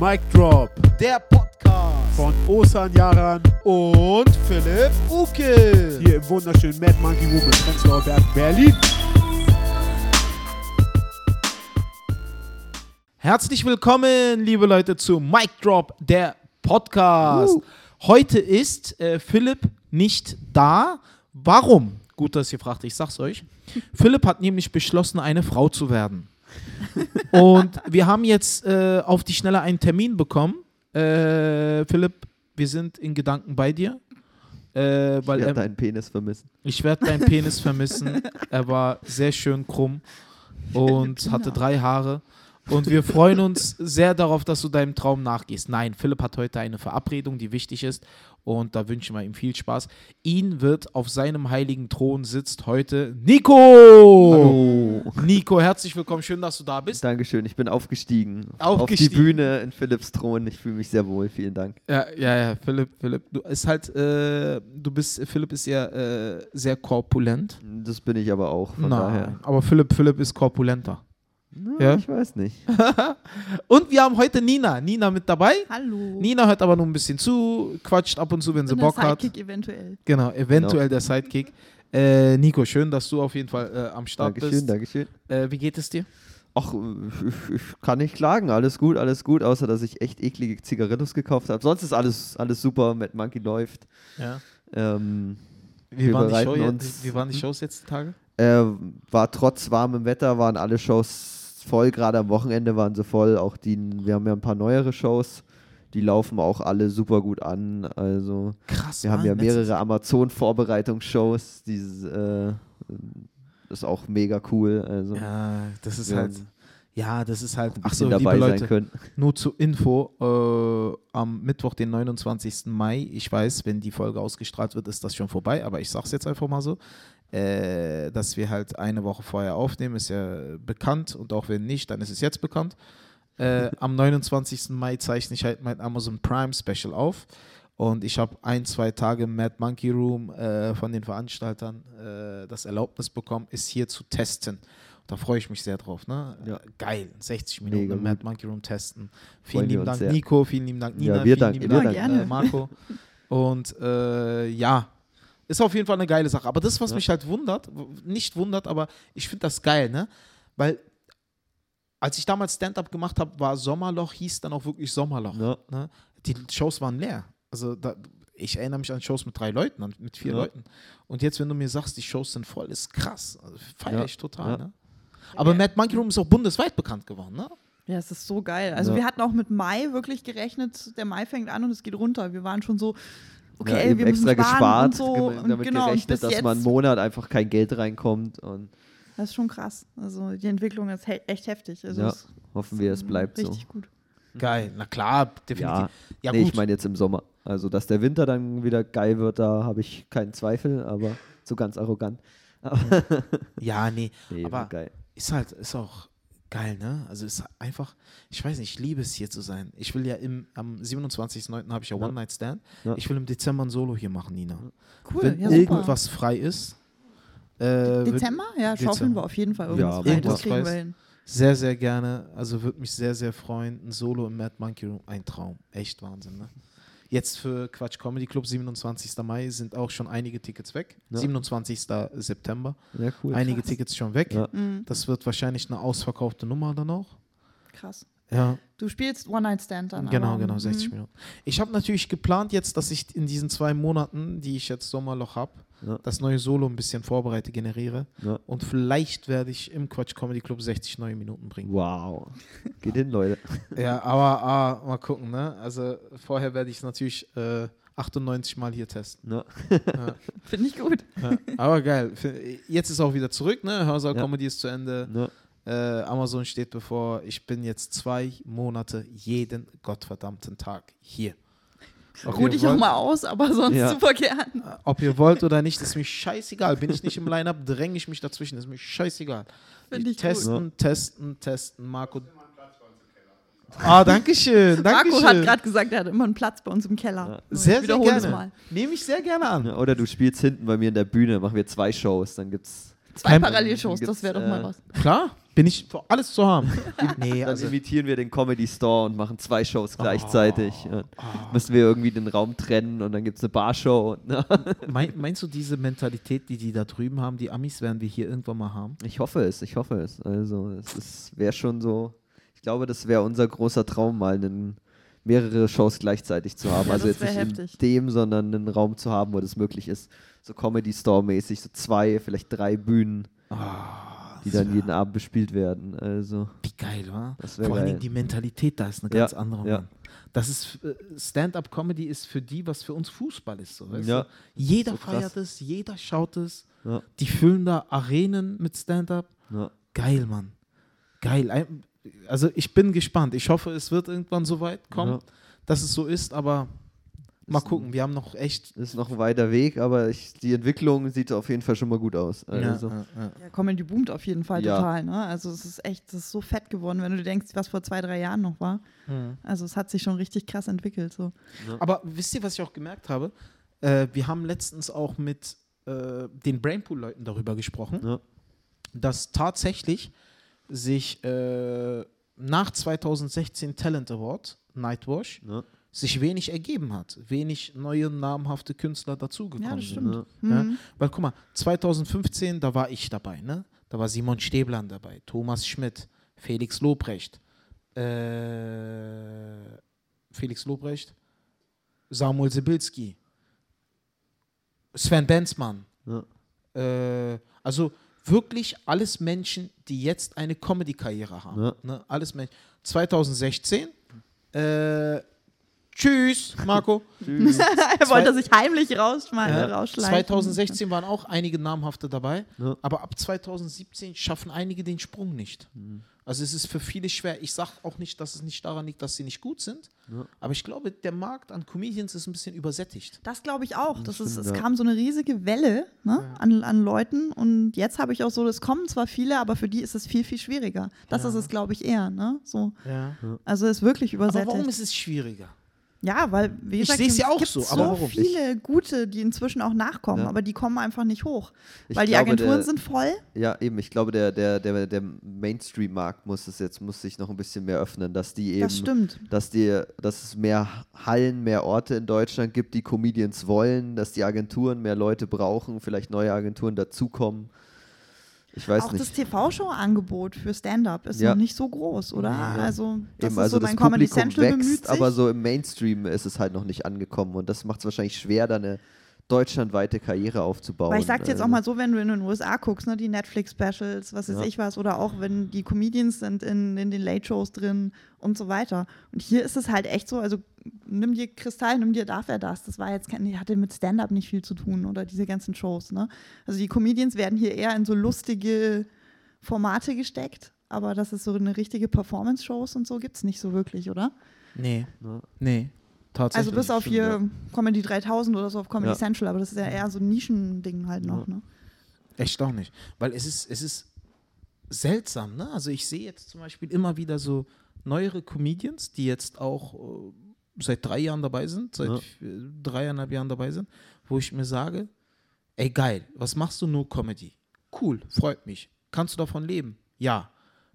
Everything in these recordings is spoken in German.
Mic Drop Der Podcast von Osan Yaran und Philipp Uke. hier im wunderschönen Mad Monkey Room in Prenzlauer Berg, Berlin. Herzlich willkommen, liebe Leute, zu Mic Drop, der Podcast. Heute ist äh, Philipp nicht da. Warum? Gut, dass ihr fragt, ich sag's euch. Philipp hat nämlich beschlossen, eine Frau zu werden. Und wir haben jetzt äh, auf die Schnelle einen Termin bekommen. Äh, Philipp, wir sind in Gedanken bei dir. Äh, weil Ich er, werde deinen Penis vermissen. ich werde deinen Penis vermissen. Er war sehr schön krumm und hatte drei Haare. Und wir freuen uns sehr darauf, dass du deinem Traum nachgehst. Nein, Philipp hat heute eine Verabredung, die wichtig ist. Und da wünschen wir ihm viel Spaß. Ihn wird auf seinem heiligen Thron sitzt heute Nico. Hallo. Nico, herzlich willkommen. Schön, dass du da bist. Dankeschön, ich bin aufgestiegen. Aufgestiegen. Auf die Bühne in Philipps Thron. Ich fühle mich sehr wohl. Vielen Dank. Ja, ja, ja, Philipp, Philipp. Du ist halt, äh, du bist, Philipp ist ja äh, sehr korpulent. Das bin ich aber auch. Von Nein, daher. aber Philipp, Philipp ist korpulenter. Na, Ja? Ich weiß nicht. Und wir haben heute Nina. Nina mit dabei. Hallo. Nina hört aber nur ein bisschen zu, quatscht ab und zu, wenn sie Bin der Bock hat. Sidekick eventuell. Genau, eventuell der Sidekick. Äh, Nico, schön, dass du auf jeden Fall äh, am Start Dankeschön, bist. Dankeschön. Äh, wie geht es dir? Ach, ich, kann nicht klagen. Alles gut, alles gut. Außer, dass ich echt eklige Zigarettos gekauft habe. Sonst ist alles, alles super. Mad Monkey läuft. Ja. Ähm, Wie, Wir waren die, Show, uns- wie waren die Shows jetzt die Tage? äh, war trotz warmem Wetter, waren alle Shows voll. Gerade am Wochenende waren sie voll. Auch die, wir haben ja ein paar neuere Shows. Die laufen auch alle super gut an. Also Krass. Wir haben ja Mann, mehrere Amazon-Vorbereitungsshows. Äh, ist auch mega cool. Also, Ja, das ist halt. Ja, das ist halt. Ach so, bisschen liebe dabei Leute. Nur zur Info, äh, am Mittwoch, den 29. Mai, ich weiß, wenn die Folge ausgestrahlt wird, ist das schon vorbei, aber ich sag's jetzt einfach mal so, äh, dass wir halt eine Woche vorher aufnehmen, ist ja bekannt und auch wenn nicht, dann ist es jetzt bekannt. Äh, am 29. Mai zeichne ich halt mein Amazon Prime Special auf und ich habe ein, zwei Tage im Mad Monkey Room äh, von den Veranstaltern äh, das Erlaubnis bekommen, es hier zu testen. Da freue ich mich sehr drauf. Ne? Ja. Geil, 60 Minuten Mega im Mad. Monkey Room testen. Vielen lieben Dank, sehr. Nico. Vielen lieben Dank, Nina. Ja, wir vielen danken, lieben wir Dank, danken. äh, Marco. Und äh, ja, ist auf jeden Fall eine geile Sache. Aber das, was Ja. mich halt wundert, nicht wundert, aber ich finde das geil, ne? Weil als ich damals Stand-up gemacht habe, war Sommerloch, hieß dann auch wirklich Sommerloch. Ja. Ne? Die Shows waren leer. Also da, ich erinnere mich an Shows mit drei Leuten, mit vier Ja. Leuten. Und jetzt, wenn du mir sagst, die Shows sind voll, ist krass. Also, Feiere Ja. ich total. Ja. Ne? Aber Mad Monkey Room ist auch bundesweit bekannt geworden, ne? Ja, es ist so geil. Also Ja. wir hatten auch mit Mai wirklich gerechnet, der Mai fängt an und es geht runter. Wir waren schon so, okay, ja, eben wir extra gespart, und so. Und damit genau, gerechnet, dass jetzt, mal einen Monat einfach kein Geld reinkommt. Und Das ist schon krass. Also die Entwicklung ist he echt heftig. Also Ja, es hoffen wir, es ist bleibt so. richtig gut. Geil, na klar, definitiv. Ja, Ja, nee, gut. ich meine jetzt im Sommer. Also, dass der Winter dann wieder geil wird, da habe ich keinen Zweifel, aber so ganz arrogant. Aber ja, nee, nee, aber geil. ist halt, ist auch geil, ne? Also ist einfach, ich weiß nicht, ich liebe es hier zu sein. Ich will ja im, am 27.09. habe ich ja Ja. One Night Stand. Ja. Ich will im Dezember ein Solo hier machen, Nina. Cool, Wenn ja super. irgendwas frei ist. Äh, Dezember? Ja, schaufeln Dezember. wir auf jeden Fall Ja, irgendwas aber rein. Das irgendwas kriegen wir weiß. hin. Sehr, sehr gerne. Also würde mich sehr, sehr freuen. Ein Solo im Mad Monkey Room. Ein Traum. Echt Wahnsinn, ne? Jetzt für Quatsch Comedy Club, 27. Mai, sind auch schon einige Tickets weg. Ja. 27. September. Ja, cool. einige Krass. Tickets schon weg. Ja. Mhm, Das wird wahrscheinlich eine ausverkaufte Nummer dann auch. krass. Ja, Du spielst One-Night-Stand dann. genau, aber, genau, 60 mhm. Minuten. Ich habe natürlich geplant jetzt, dass ich in diesen zwei Monaten, die ich jetzt Sommerloch habe, Ja. das neue Solo ein bisschen vorbereite, generiere. Ja. Und vielleicht werde ich im Quatsch Comedy Club 60 neue Minuten bringen. Wow. Geht hin, Leute. Ja, aber ah, mal gucken, ne? Also vorher werde ich es natürlich äh, 98 Mal hier testen. Ja. Ja, Finde ich gut. ja. Aber geil. Jetzt ist auch wieder zurück, ne? Hörsaal Ja. Comedy ist zu Ende. Äh, Amazon steht bevor. Ich bin jetzt zwei Monate jeden gottverdammten Tag hier. Ob Ruh ihr dich auch wollt- mal aus, aber sonst Ja. super gern. Ob ihr wollt oder nicht, ist mir scheißegal. Bin ich nicht im Line-Up, dränge ich mich dazwischen. Ist mir scheißegal. Finde ich testen, testen, testen. Marco. Ah, danke schön. Danke Marco hat schön. gerade gesagt, er hat immer einen Platz bei uns im Keller. Ja. Sehr, sehr wiederhole es gerne. mal. Nehme ich sehr gerne an. Ja, Oder du spielst hinten bei mir in der Bühne, machen wir zwei Shows, dann gibt's Zwei Parallelshows, das wäre doch mal äh, was. Klar, Bin ich für alles zu haben. nee, Dann also, imitieren wir den Comedy Store und machen zwei Shows gleichzeitig. Ja. Müssen wir irgendwie den Raum trennen und dann gibt es eine Barshow. Ne? mein, meinst du diese Mentalität, die die da drüben haben, die Amis werden wir hier irgendwann mal haben? Ich hoffe es, ich hoffe es. Also es wäre schon so, ich glaube, das wäre unser großer Traum, mal einen, mehrere Shows gleichzeitig zu haben. Ja, also jetzt nicht wär in heftig. dem, sondern einen Raum zu haben, wo das möglich ist. So Comedy Store-mäßig, so zwei, vielleicht drei Bühnen, die dann jeden Abend bespielt werden. Also Wie geil, wa? Vor allen. Dingen die Mentalität da ist eine Ja, ganz andere. ja. Mann. Das ist äh, Stand-up-Comedy ist für die, was für uns Fußball ist. So, weißt Ja. du? Jeder So feiert es, jeder schaut es. ja, Die füllen da Arenen mit Stand-up. ja. Geil, Mann. Geil. Also ich bin gespannt. Ich hoffe, es wird irgendwann so weit kommen, Ja. dass es so ist, aber mal gucken. Wir haben noch echt. Ist noch ein weiter Weg, aber ich, die Entwicklung sieht auf jeden Fall schon mal gut aus. Also, ja, ja. Ja, Comedy boomt auf jeden Fall Ja. total. Ne? Also es ist echt, es ist so fett geworden, wenn du denkst, was vor zwei, drei Jahren noch war. Mhm. Also es hat sich schon richtig krass entwickelt. So. Aber wisst ihr, was ich auch gemerkt habe? Äh, wir haben letztens auch mit äh, den Brainpool-Leuten darüber gesprochen, Ja. dass tatsächlich sich äh, nach 2016 Talent Award, Nightwash, Ja. Sich wenig ergeben hat. Wenig neue namhafte Künstler Ja, dazugekommen das sind. stimmt. Ja. Ja? Mhm. Weil guck mal, 2015, da war ich dabei, ne? Da war Simon Stäblan dabei, Thomas Schmidt, Felix Lobrecht, äh, Felix Lobrecht, Samuel Sibilski, Sven Benzmann. Ja. Äh, also wirklich alles Menschen, die jetzt eine Comedy-Karriere haben. Ja. Ne? Alles Menschen. 2016, äh, tschüss, Marco. Tschüss. er wollte sich heimlich rausschmeißen, Ja, rausschleichen. 2016 waren auch einige namhafte dabei, Ja. aber ab 2017 schaffen einige den Sprung nicht. Mhm. Also es ist für viele schwer. Ich sage auch nicht, dass es nicht daran liegt, dass sie nicht gut sind, Ja. aber ich glaube, der Markt an Comedians ist ein bisschen übersättigt. Das glaube ich auch. Das ist, stimmt, es ja. kam so eine riesige Welle ne, an, an Leuten und jetzt habe ich auch so, es kommen zwar viele, aber für die ist es viel, viel schwieriger. Das Ja. ist es, glaube ich, eher. Ne? So, Ja. also es ist wirklich Aber übersättigt. warum ist es schwieriger? Ja, weil, wie Ich gesagt, seh's ja es auch so, so, aber warum? viele gute, die inzwischen auch nachkommen, Ja. aber die kommen einfach nicht hoch. Ich weil die glaube, Agenturen der- sind voll. Ja, eben. Ich glaube, der, der, der, der Mainstream-Markt muss es jetzt muss sich noch ein bisschen mehr öffnen, dass die eben, Das stimmt. dass die, dass es mehr Hallen, mehr Orte in Deutschland gibt, die Comedians wollen, dass die Agenturen mehr Leute brauchen, vielleicht neue Agenturen dazukommen. Ich weiß Auch nicht. das TV-Show-Angebot für Stand-up ist Ja. noch nicht so groß, oder? Ja. Also, das Eben, ist also so, das mein Comedy Publikum Central bemüht wächst, aber so im Mainstream ist es halt noch nicht angekommen und das macht es wahrscheinlich schwer, da eine deutschlandweite Karriere aufzubauen. Weil ich sag dir jetzt auch Also, mal so, wenn du in den USA guckst, ne, die Netflix-Specials, was weiß Ja. ich was, oder auch wenn die Comedians sind in, in den Late-Shows drin und so weiter. Und hier ist es halt echt so, also nimm dir Kristall, nimm dir darf er das. Das war jetzt kein, die hatte mit Stand-up nicht viel zu tun oder diese ganzen Shows, ne? Also die Comedians werden hier eher in so lustige Formate gesteckt, aber das ist so eine richtige Performance-Shows und so gibt es nicht so wirklich, oder? Nee, Ja. nee, tatsächlich. Also bis auf stimmt, hier Comedy 3000 oder so auf Comedy Ja. Central, aber das ist ja eher so ein Nischending halt noch, Ja. ne? Erstaunlich. Weil es ist, es ist seltsam, ne? Also ich sehe jetzt zum Beispiel immer wieder so neuere Comedians, die jetzt auch äh, seit drei Jahren dabei sind, seit Ja. äh, dreieinhalb Jahren dabei sind, wo ich mir sage, ey geil, was machst du nur Comedy? Cool, freut mich. Kannst du davon leben? Ja.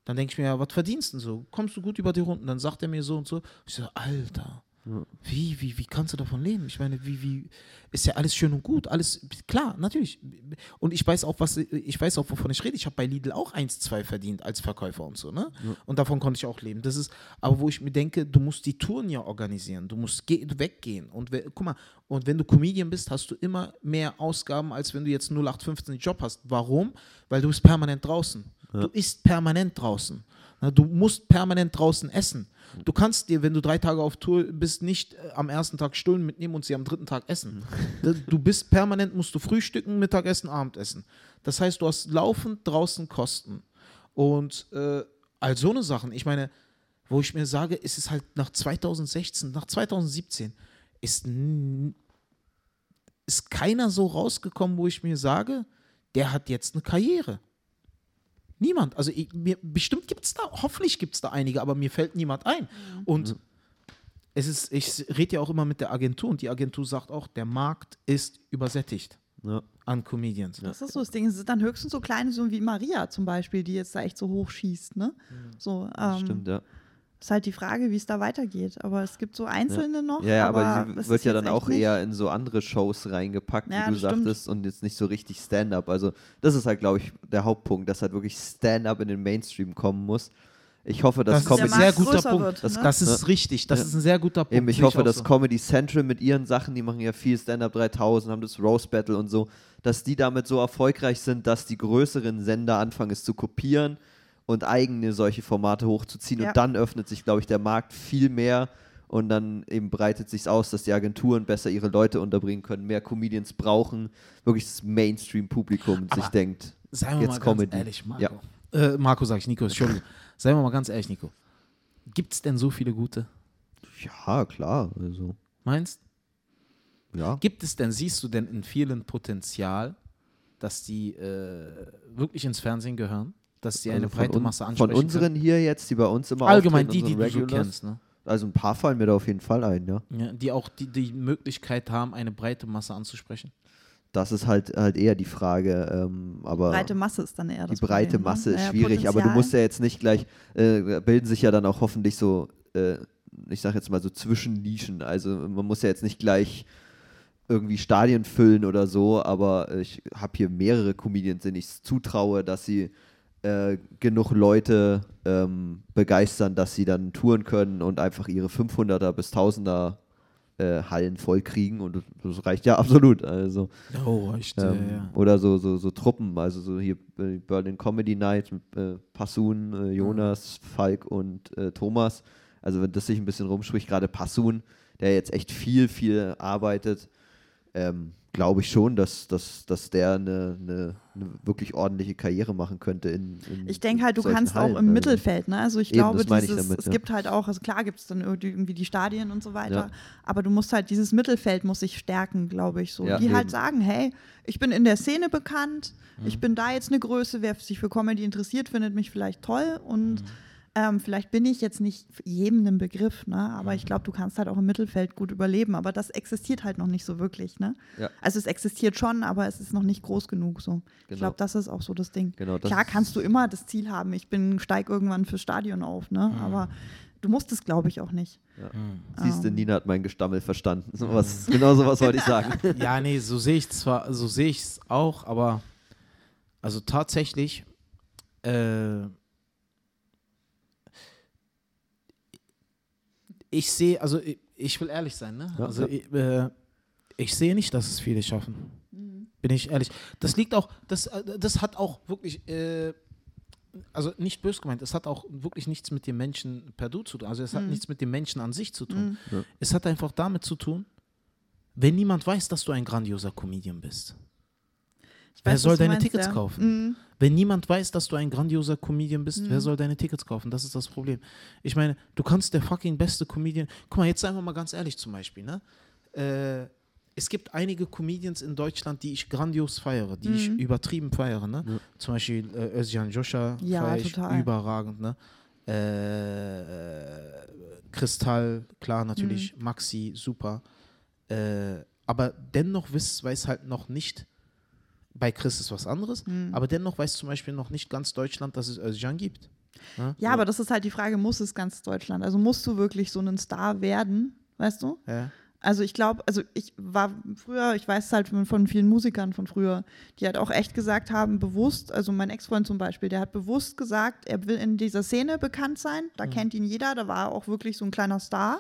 Dann denke ich mir, ja, was verdienst du denn so? Kommst du gut über die Runden? Dann sagt er mir so und so. Ich so, Alter, wie, wie, wie kannst du davon leben? Ich meine, wie, wie, ist ja alles schön und gut, alles, klar, natürlich. Und ich weiß auch, was, ich weiß auch, wovon ich rede. Ich habe bei Lidl auch 1, 2 verdient als Verkäufer und so, ne? Und davon konnte ich auch leben. Das ist, aber wo ich mir denke, du musst die Touren ja organisieren, du musst ge weggehen. Und we- guck mal, und wenn du Comedian bist, hast du immer mehr Ausgaben, als wenn du jetzt 0815 Job hast. Warum? Weil du bist permanent draußen. Du isst permanent draußen. Du musst permanent draußen essen. Du kannst dir, wenn du drei Tage auf Tour bist, nicht äh, am ersten Tag Stullen mitnehmen und sie am dritten Tag essen. Du- bist permanent, musst du frühstücken, Mittagessen, Abendessen. Das heißt, du hast laufend draußen Kosten. Und äh, all so eine Sachen, ich meine, wo ich mir sage, ist es halt nach 2016, nach 2017, ist, ist keiner so rausgekommen, wo ich mir sage, der hat jetzt eine Karriere. Niemand. Also ich, mir, bestimmt gibt es da, hoffentlich gibt es da einige, aber mir fällt niemand ein. Und es ist, ich rede ja auch immer mit der Agentur und die Agentur sagt auch, der Markt ist übersättigt. Ja. an Comedians. Das ist so das Ding. Es sind dann höchstens so kleine, so wie Maria zum Beispiel, die jetzt da echt so hoch schießt, ne? So, ähm, Stimmt, ja. Ist halt die Frage, wie es da weitergeht. Aber es gibt so einzelne noch. Ja, ja, aber, aber sie es wird ist ja dann auch eher in so andere Shows reingepackt, Ja, wie du stimmt. sagtest, und jetzt nicht so richtig Stand-up. Also das ist halt, glaube ich, der Hauptpunkt, dass halt wirklich Stand-up in den Mainstream kommen muss. Ich hoffe, dass Das ist Der ein Comedy... Sehr guter Punkt. wird, das, ne? das ist richtig. Das Ja. ist ein sehr guter Punkt. Eben, ich hoffe, dass so. Comedy Central mit ihren Sachen, die machen ja viel Stand-Up 3000, haben das Roast Battle und so, dass die damit so erfolgreich sind, dass die größeren Sender anfangen, es zu kopieren und eigene solche Formate hochzuziehen. Ja. Und dann öffnet sich, glaube ich, der Markt viel mehr und dann eben breitet sich aus, dass die Agenturen besser ihre Leute unterbringen können, mehr Comedians brauchen, wirklich das Mainstream-Publikum sich denkt, Seien wir jetzt mal Comedy. ganz ehrlich, Marco. Ja. Äh, Marco sag ich, Nico, Entschuldigung. Seien wir mal ganz ehrlich, Nico. Gibt es denn so viele gute? ja, klar, also, Meinst ja. Gibt es denn, siehst du denn in vielen Potenzial, dass die äh, wirklich ins Fernsehen gehören? Dass sie eine Also breite un- Masse Von ansprechen unseren hier jetzt, die bei uns immer können? Allgemein die, die unsere du kennst, ne? Also ein paar fallen mir da auf jeden Fall ein, ja. Ja, die auch die, die Möglichkeit haben, eine breite Masse anzusprechen. Das ist halt, halt eher die Frage. Ähm, aber breite Masse ist dann eher die das breite Problem, ne? Masse ist Ja, schwierig, aber du musst ja jetzt nicht gleich, äh, bilden sich ja dann auch hoffentlich so, äh, ich sag jetzt mal so Zwischennischen. Also man muss ja jetzt nicht gleich irgendwie Stadien füllen oder so, aber ich habe hier mehrere Comedians, denen ich es zutraue, dass sie äh, genug Leute ähm, begeistern, dass sie dann touren können und einfach ihre 500er bis 1000er äh, Hallen voll kriegen und das, reicht ja absolut. Also Oh, echt. ähm, Oder so, so, so Truppen, also so hier äh, Berlin Comedy Night mit äh, Passun, äh, Jonas, Falk und Thomas. Also wenn das sich ein bisschen rumspricht, gerade Passun, der jetzt echt viel, viel arbeitet, ähm, glaube ich schon, dass, dass, dass der eine, eine, eine wirklich ordentliche Karriere machen könnte. In, in Ich denke halt, du kannst auch Hallen. im Also, Mittelfeld, ne? Also ich Eben, glaube, meine ich dieses, damit, es ja. gibt halt auch, also klar gibt es dann irgendwie die Stadien und so weiter, Ja. aber du musst halt, dieses Mittelfeld muss sich stärken, glaube ich, so. Ja, die halt eben. sagen, hey, ich bin in der Szene bekannt, Mhm. ich bin da jetzt eine Größe, wer sich für Comedy interessiert, findet mich vielleicht toll und Mhm. Ähm, vielleicht bin ich jetzt nicht jedem ein Begriff, ne? aber ich glaube, du kannst halt auch im Mittelfeld gut überleben, aber das existiert halt noch nicht so wirklich, ne? Ja. Also es existiert schon, aber es ist noch nicht groß genug so. Ich Genau. glaube, das ist auch so das Ding. Genau, das Klar kannst du immer das Ziel haben, ich bin steig irgendwann fürs Stadion auf, ne? Aber du musst es, glaube ich, auch nicht. Siehst du, Ähm. Nina hat mein Gestammel verstanden. So was, genau so was wollte ich sagen. Ja, nee, so sehe ich zwar, so sehe ich es auch, aber also tatsächlich, äh, ich sehe, also ich, ich will ehrlich sein, ne? Ja, also ja. Ich, äh, ich sehe nicht, dass es viele schaffen. Bin ich ehrlich. Das liegt auch, das, äh, das hat auch wirklich, äh, also nicht bös gemeint, es hat auch wirklich nichts mit dem Menschen per Du zu tun. Also es hat nichts mit dem Menschen an sich zu tun. Ja. Es hat einfach damit zu tun, wenn niemand weiß, dass du ein grandioser Comedian bist. Wer weiß, soll deine meinst, Tickets ja. kaufen? Mhm. Wenn niemand weiß, dass du ein grandioser Comedian bist, wer soll deine Tickets kaufen? Das ist das Problem. Ich meine, du kannst der fucking beste Comedian. Guck mal, jetzt wir mal ganz ehrlich zum Beispiel, ne? Äh, es gibt einige Comedians in Deutschland, die ich grandios feiere, die ich übertrieben feiere, ne? Zum Beispiel äh, Özcan Joscha Ja, feiere ich total. überragend, ne? Äh, Kristall, klar, natürlich. Maxi, super. Äh, aber dennoch weiß, weiß halt noch nicht, bei Chris ist was anderes, aber dennoch weiß zum Beispiel noch nicht ganz Deutschland, dass es Özcan gibt. Ne? Ja, aber das ist halt die Frage, muss es ganz Deutschland? Also musst du wirklich so ein Star werden, weißt du? Ja. Also ich glaube, also ich war früher, ich weiß halt von, vielen Musikern von früher, die halt auch echt gesagt haben, bewusst, also mein Ex-Freund zum Beispiel, der hat bewusst gesagt, er will in dieser Szene bekannt sein, Mhm. da kennt ihn jeder, da war er auch wirklich so ein kleiner Star.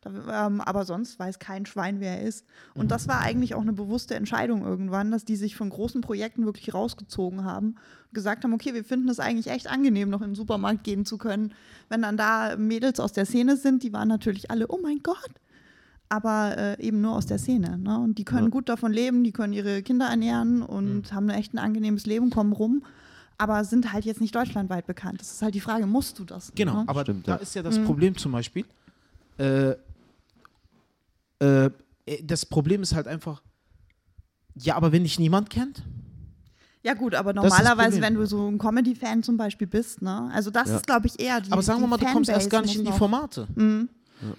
Da, ähm, aber sonst weiß kein Schwein, wer er ist. Und Mhm. das war eigentlich auch eine bewusste Entscheidung irgendwann, dass die sich von großen Projekten wirklich rausgezogen haben und gesagt haben, okay, wir finden es eigentlich echt angenehm, noch in den Supermarkt gehen zu können. Wenn dann da Mädels aus der Szene sind, die waren natürlich alle, oh mein Gott, aber äh, eben nur aus der Szene. Ne? Und die können Ja. gut davon leben, die können ihre Kinder ernähren und haben echt ein angenehmes Leben, kommen rum, aber sind halt jetzt nicht deutschlandweit bekannt. Das ist halt die Frage, musst du das? Genau, Ne? aber Stimmt, da ja. ist ja das Problem zum Beispiel. Äh, äh, das Problem ist halt einfach, ja, aber wenn dich niemand kennt, Ja gut, aber normalerweise, wenn du so ein Comedy-Fan zum Beispiel bist, ne? also das Ja. ist, glaube ich, eher die aber sagen die wir mal, du kommst erst gar nicht in die Formate. Mhm.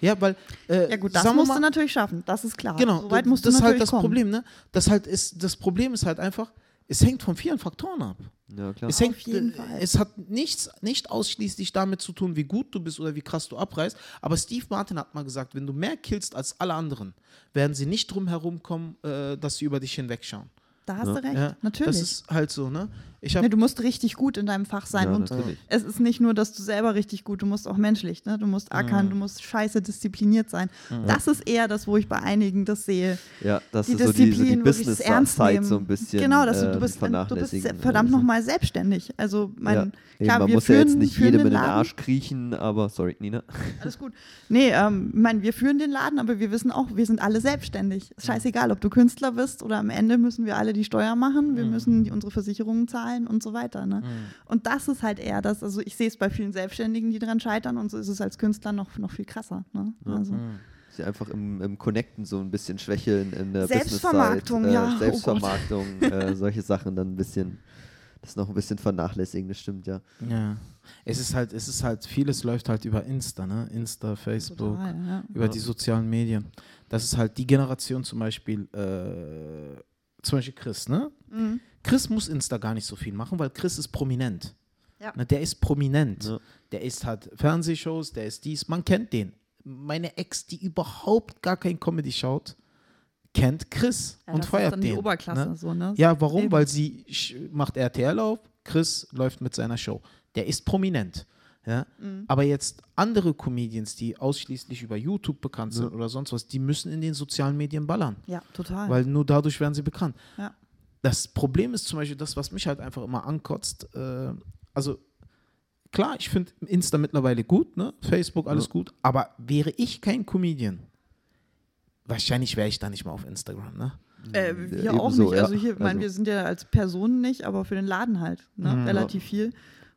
Ja, weil. Äh, Ja gut, das musst mal, du natürlich schaffen, das ist klar. Genau, so weit das musst ist halt das kommen. Problem, ne? Das halt ist, das Problem ist halt einfach, es hängt von vielen Faktoren ab. Ja, klar. Es hängt, jeden Fall. es hat nichts, nicht ausschließlich damit zu tun, wie gut du bist oder wie krass du abreißt. Aber Steve Martin hat mal gesagt, wenn du mehr killst als alle anderen, werden sie nicht drum herum kommen, äh, dass sie über dich hinwegschauen. Da hast du recht, Ja, natürlich. Das ist halt so, ne? Nee, du musst richtig gut in deinem Fach sein. Ja, und natürlich. es ist nicht nur, dass du selber richtig gut, du musst auch menschlich, ne? Du musst ackern, Mhm. du musst scheiße diszipliniert sein. Das ist eher das, wo ich bei einigen das sehe. Ja, das Die ist so die, so die Disziplin wirklich ernst nehmen. so ein bisschen Genau, dass du, äh, du bist, du bist verdammt nochmal selbstständig. Also mein, Ja. Eben, klar, man wir muss führen, ja jetzt nicht jedem in den. Arsch kriechen, aber sorry, Nina. Alles gut. Nee, ähm, meine, wir führen den Laden, aber wir wissen auch, wir sind alle selbstständig. Ist scheißegal, ob du Künstler bist oder am Ende müssen wir alle die Steuer machen, wir müssen die, unsere Versicherungen zahlen und so weiter. Ne? Und das ist halt eher das, also ich sehe es bei vielen Selbstständigen, die dran scheitern und so ist es als Künstler noch, noch viel krasser. Ne? Also, Sie einfach im, im Connecten so ein bisschen schwächeln in der Selbstvermarktung, Business-Zeit, ja, oh äh. Selbstvermarktung, äh, solche Sachen dann ein bisschen, das noch ein bisschen vernachlässigen, das stimmt ja. Ja. Es ist halt, es ist halt, vieles läuft halt über Insta, ne? Insta, Facebook, total, ja. über die sozialen Medien. Das ist halt die Generation zum Beispiel, äh, zum Beispiel Chris, ne? Mhm. Chris muss Insta gar nicht so viel machen, weil Chris ist prominent. Ja. Ne, der ist prominent. Ja. Der ist halt Fernsehshows, der ist dies, man kennt den. Meine Ex, die überhaupt gar kein Comedy schaut, kennt Chris Ja, und das feiert ist dann den. die Oberklasse. Ne? So, ne? Ja, warum? Eben. Weil sie macht RTL auf, Chris läuft mit seiner Show. Der ist prominent. Ja? Mhm. Aber jetzt andere Comedians, die ausschließlich über YouTube bekannt sind oder sonst was, die müssen in den sozialen Medien ballern. ja, total. Weil nur dadurch werden sie bekannt. ja. Das Problem ist zum Beispiel das, was mich halt einfach immer ankotzt. Äh, also klar, ich finde Insta mittlerweile gut, ne? Facebook alles gut, aber wäre ich kein Comedian, wahrscheinlich wäre ich da nicht mal auf Instagram, ne? Äh, wir Ja, auch ebenso, nicht. ja. Also hier, ich meine, Also- wir sind ja als Personen nicht, aber für den Laden halt ne? Mhm. relativ viel.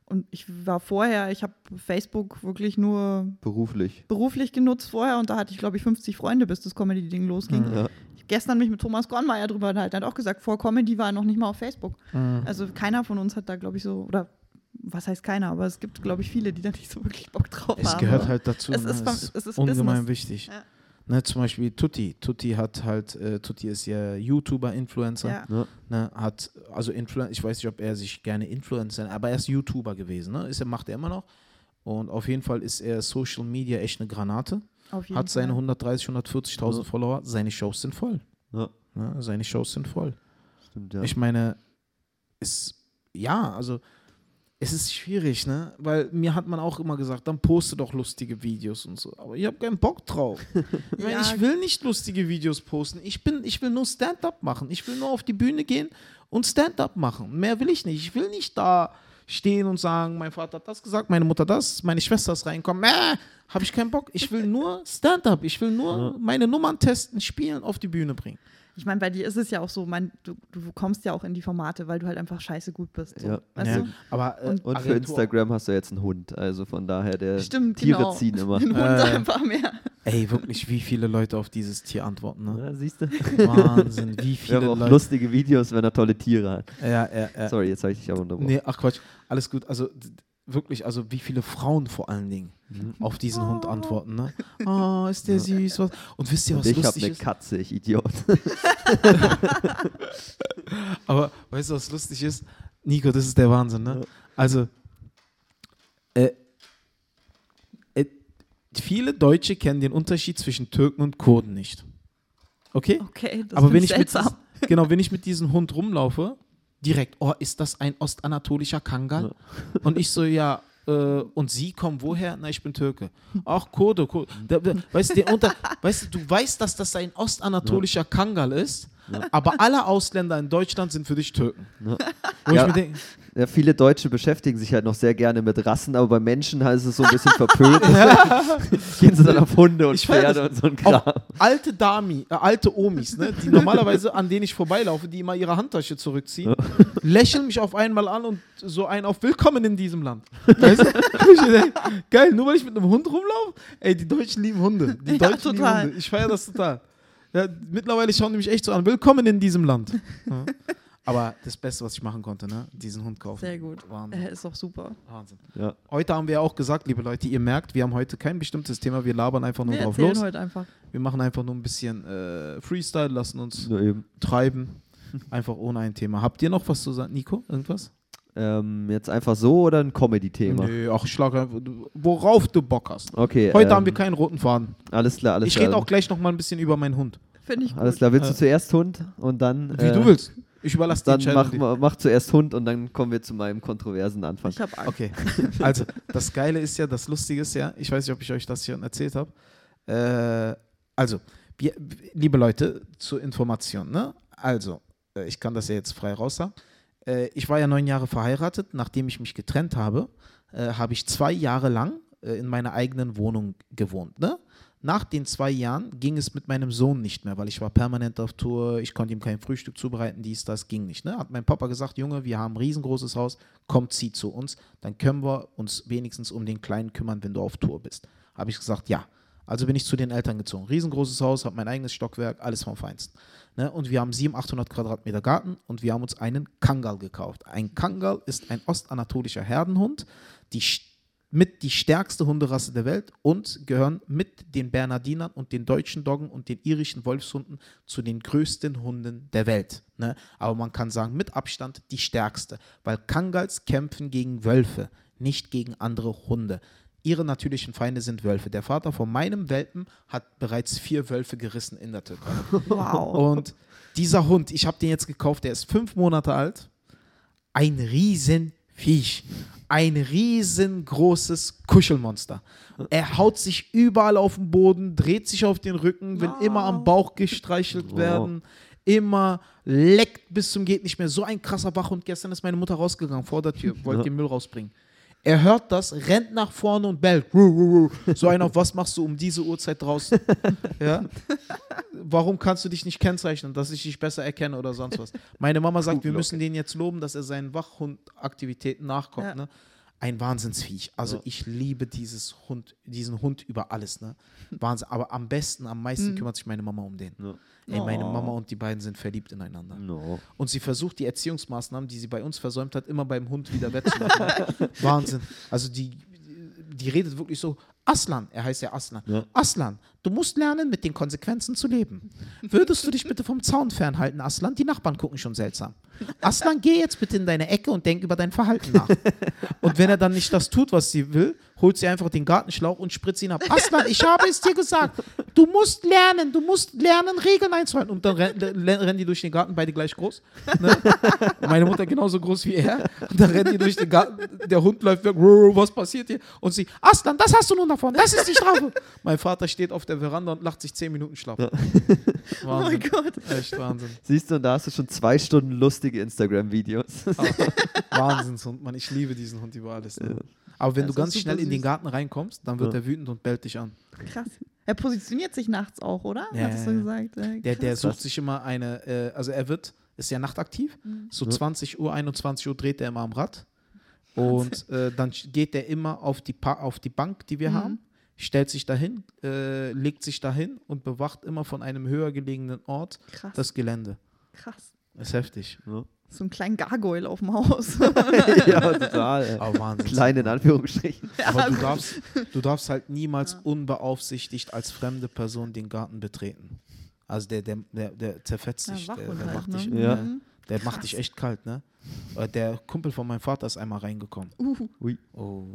Und ich war vorher, ich habe Facebook wirklich nur Beruflich. beruflich genutzt vorher und da hatte ich, glaube ich, 50 Freunde, bis das Comedy-Ding losging. Ja. Gestern mich mit Thomas Gornmeier drüber unterhalten, hat auch gesagt, vor Comedy war er noch nicht mal auf Facebook. Also keiner von uns hat da, glaube ich, so, oder was heißt keiner, aber es gibt, glaube ich, viele, die da nicht so wirklich Bock drauf Es haben. gehört halt dazu. Es ne? ist Es es ist ungemein Business. wichtig. Ja. Ne, zum Beispiel Tutti. Tutti hat halt, äh, Tutti ist ja YouTuber, Influencer. Ja. Ja. Ne, hat, also Influ ich weiß nicht, ob er sich gerne Influencer, aber er ist YouTuber gewesen. Ne? Ist er, macht er immer noch. Und auf jeden Fall ist er Social Media echt eine Granate. Hat seine Fall. 130, 140.000 Ja. Follower. Seine Shows sind voll. Ja, Ne? Seine Shows sind voll. stimmt, ja. Ich meine, es, ja, also es ist schwierig, ne? Weil mir hat man auch immer gesagt, dann poste doch lustige Videos und so. Aber ich habe keinen Bock drauf. Ich, meine, Ja. ich will nicht lustige Videos posten. Ich, bin, ich will nur Stand-up machen. Ich will nur auf die Bühne gehen und Stand-up machen. Mehr will ich nicht. Ich will nicht da stehen und sagen, mein Vater hat das gesagt, meine Mutter das, meine Schwester ist reinkommen. Äh, habe ich keinen Bock. Ich will nur Stand-up. Ich will nur meine Nummern testen, spielen, auf die Bühne bringen. Ich meine, bei dir ist es ja auch so, mein, du, du kommst ja auch in die Formate, weil du halt einfach scheiße gut bist. So. Ja. Weißt Ja, du? aber äh, Und für Agentur- Instagram hast du jetzt einen Hund, also von daher, der Stimmt, Tiere genau. ziehen immer. Den Hund Äh. einfach mehr. Ey, wirklich, wie viele Leute auf dieses Tier antworten, ne? Ja, siehst du? Wahnsinn, wie Wir viele haben auch Leute. lustige Videos, wenn er tolle Tiere hat. Ja, ja, ja. Sorry, jetzt habe ich dich aber unterbrochen. Nee, ach Quatsch, alles gut. Also wirklich, also wie viele Frauen vor allen Dingen Mhm. auf diesen Hund antworten, ne? Oh, ist der süß. Was. Und wisst ihr, Und was ich habe lustig eine ist? Katze, ich Idiot. Aber weißt du, was lustig ist? Nico, das ist der Wahnsinn, ne? Also, äh, viele Deutsche kennen den Unterschied zwischen Türken und Kurden nicht. Okay? Okay, das Aber wenn ich, mit, genau, wenn ich mit diesem Hund rumlaufe, direkt, oh, ist das ein ostanatolischer Kangal? Und ich so, ja, äh, und Sie kommen woher? Na, ich bin Türke. Ach, Kurde, Kurde. Da, da, weißt, du, unter, weißt du, du weißt, dass das ein ostanatolischer Kangal ist, aber alle Ausländer in Deutschland sind für dich Türken. Ja. Ja. denke, Ja, viele Deutsche beschäftigen sich halt noch sehr gerne mit Rassen, aber bei Menschen heißt es so ein bisschen verpönt. Gehen sie dann auf Hunde und Ich Pferde und so ein Kram. alte Dami, äh, alte Omis, ne, die normalerweise, an denen ich vorbeilaufe, die immer ihre Handtasche zurückziehen, lächeln mich auf einmal an und so ein auf Willkommen in diesem Land. Weißt du? Denk, Geil, nur weil ich mit einem Hund rumlaufe? Ey, die Deutschen lieben Hunde. Die Ja, Deutschen total. lieben Hunde. Ich feiere das total. Ja, mittlerweile schauen die mich echt so an. Willkommen in diesem Land. Ja. Aber das Beste, was ich machen konnte, ne? Diesen Hund kaufen. Sehr gut. Wahnsinn. Äh, ist doch super. Wahnsinn. Ja. Heute haben wir auch gesagt, liebe Leute, ihr merkt, wir haben heute kein bestimmtes Thema, wir labern einfach nur Wir drauf erzählen los. heute einfach. Wir machen einfach nur ein bisschen äh, Freestyle, lassen uns eben. treiben. Einfach ohne ein Thema. Habt ihr noch was zu sagen, Nico? Irgendwas? Ähm, jetzt einfach so oder ein Comedy-Thema? Nö, ach, schlag einfach, du- worauf du Bock hast. Okay. Heute ähm, haben wir keinen roten Faden. Alles klar, alles Ich klar. rede auch gleich noch mal ein bisschen über meinen Hund. Finde ich gut. Alles klar, willst du Äh, zuerst Hund und dann. Wie äh, du willst. Ich überlasse die Dann mach, mach zuerst Hund und dann kommen wir zu meinem kontroversen Anfang. Ich habe Angst. Okay, also das Geile ist ja, das Lustige ist ja, ich weiß nicht, ob ich euch das hier erzählt habe. Äh, also, wir, liebe Leute, zur Information, ne? Also, äh, ich kann das ja jetzt frei raus sagen. Äh, ich war ja neun Jahre verheiratet. Nachdem ich mich getrennt habe, äh, habe ich zwei Jahre lang äh, in meiner eigenen Wohnung gewohnt, ne? Nach den zwei Jahren ging es mit meinem Sohn nicht mehr, weil ich war permanent auf Tour, ich konnte ihm kein Frühstück zubereiten, dies, das ging nicht. Ne? Hat mein Papa gesagt, Junge, wir haben ein riesengroßes Haus, komm, zieh zu uns, dann können wir uns wenigstens um den Kleinen kümmern, wenn du auf Tour bist. Habe ich gesagt, ja. Also bin ich zu den Eltern gezogen. Riesengroßes Haus, habe mein eigenes Stockwerk, alles vom Feinsten. Ne? Und wir haben 700, 800 Quadratmeter Garten und wir haben uns einen Kangal gekauft. Ein Kangal ist ein ostanatolischer Herdenhund, die mit die stärkste Hunderasse der Welt und gehören mit den Bernardinern und den deutschen Doggen und den irischen Wolfshunden zu den größten Hunden der Welt. Ne? Aber man kann sagen, mit Abstand die stärkste, weil Kangals kämpfen gegen Wölfe, nicht gegen andere Hunde. Ihre natürlichen Feinde sind Wölfe. Der Vater von meinem Welpen hat bereits vier Wölfe gerissen in der Türkei. Wow. Und dieser Hund, ich habe den jetzt gekauft, der ist fünf Monate alt. Ein Riesenviech. Ein riesengroßes Kuschelmonster. Er haut sich überall auf den Boden, dreht sich auf den Rücken, will immer am Bauch gestreichelt Wow. werden, immer leckt bis zum geht nicht mehr. So ein krasser Wachhund. Gestern ist meine Mutter rausgegangen vor der Tür, wollte Ja. den Müll rausbringen. Er hört das, rennt nach vorne und bellt. So einer, was machst du um diese Uhrzeit draußen? Ja? Warum kannst du dich nicht kennzeichnen, dass ich dich besser erkenne oder sonst was? Meine Mama sagt, wir müssen den jetzt loben, dass er seinen Wachhundaktivitäten nachkommt. Ja. Ne? Ein Wahnsinnsviech. Also Ja. ich liebe dieses Hund, diesen Hund über alles. Ne? Wahnsinn. Aber am besten, am meisten Mhm. kümmert sich meine Mama um den. Ja. Ey, meine Oh. Mama und die beiden sind verliebt ineinander. No. Und sie versucht die Erziehungsmaßnahmen, die sie bei uns versäumt hat, immer beim Hund wieder wettzumachen. Wahnsinn. Also die, die redet wirklich so, Aslan, er heißt ja Aslan. Ja. Aslan, du musst lernen, mit den Konsequenzen zu leben. Würdest du dich bitte vom Zaun fernhalten, Aslan? Die Nachbarn gucken schon seltsam. Aslan, geh jetzt bitte in deine Ecke und denk über dein Verhalten nach. Und wenn er dann nicht das tut, was sie will, holt sie einfach den Gartenschlauch und spritzt ihn ab. Aslan, ich habe es dir gesagt. Du musst lernen, du musst lernen, Regeln einzuhalten. Und dann rennen, die durch den Garten, beide gleich groß. Ne? Meine Mutter genauso groß wie er. Und dann rennen die durch den Garten, der Hund läuft weg. "Ruh, Was passiert hier? Und sie, Aslan, das hast du nun davon, das ist die Strafe. mein Vater steht auf der Veranda und lacht sich zehn Minuten schlapp. oh mein Wahnsinn. Gott. Echt Wahnsinn. Siehst du, und da hast du schon zwei Stunden lustige Instagram-Videos. Wahnsinnshund, Mann. Ich liebe diesen Hund über alles. Ne? Aber wenn Das du ganz schnell in den. Garten reinkommst, dann wird Ja. er wütend und bellt dich an. Krass. Er positioniert sich nachts auch, oder? Ja, Hattest ja, du ja. gesagt? Äh, Der, der sucht sich immer eine, äh, also er wird, ist ja nachtaktiv, Mhm. so Ja. 20 Uhr, 21 Uhr dreht er immer am Rad und äh, dann geht er immer auf die, pa auf die Bank, die wir Mhm. haben, stellt sich dahin, äh, legt sich dahin und bewacht immer von einem höher gelegenen Ort Krass. das Gelände. krass. Das ist heftig. Ja, So ein kleinen Gargoyle auf dem Haus. ja total. Aber Wahnsinn. Klein in Anführungsstrichen. Aber du darfst, du darfst halt niemals unbeaufsichtigt als fremde Person den Garten betreten. Also der, der, der, der zerfetzt Ja, dich, der, der halt, macht ne? dich, Ja. Mhm. der macht dich echt kalt, ne? Äh, Der Kumpel von meinem Vater ist einmal reingekommen. Uh. Ui. Oh,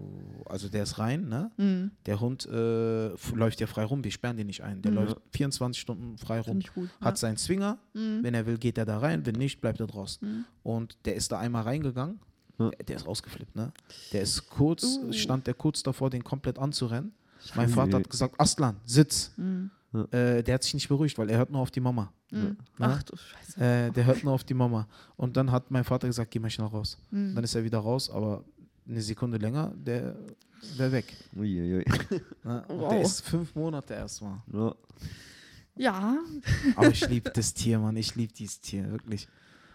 also der ist rein, ne? Mhm. Der Hund äh, läuft ja frei rum, wir sperren den nicht ein. Der Mhm. läuft 24 Stunden frei rum. Gut. Hat seinen Zwinger, Mhm. wenn er will, geht er da rein, wenn nicht, bleibt er draußen. Mhm. Und der ist da einmal reingegangen, Ja. der, der ist ausgeflippt, ne? Der ist kurz, Uh. stand der kurz davor, den komplett anzurennen. Mein. Vater hat gesagt, Aslan, sitz. Mhm. Äh, der hat sich nicht beruhigt, weil er hört nur auf die Mama. Mhm. Ja. Ach du Scheiße. Äh, der hört nur auf die Mama. Und dann hat mein Vater gesagt, geh mal schnell raus. Mhm. Dann ist er wieder raus, aber eine Sekunde länger, der wäre weg. Uiuiui. Und Wow. der ist fünf Monate erstmal. Ja. Ja. Aber ich liebe das Tier, Mann. Ich liebe dieses Tier, wirklich.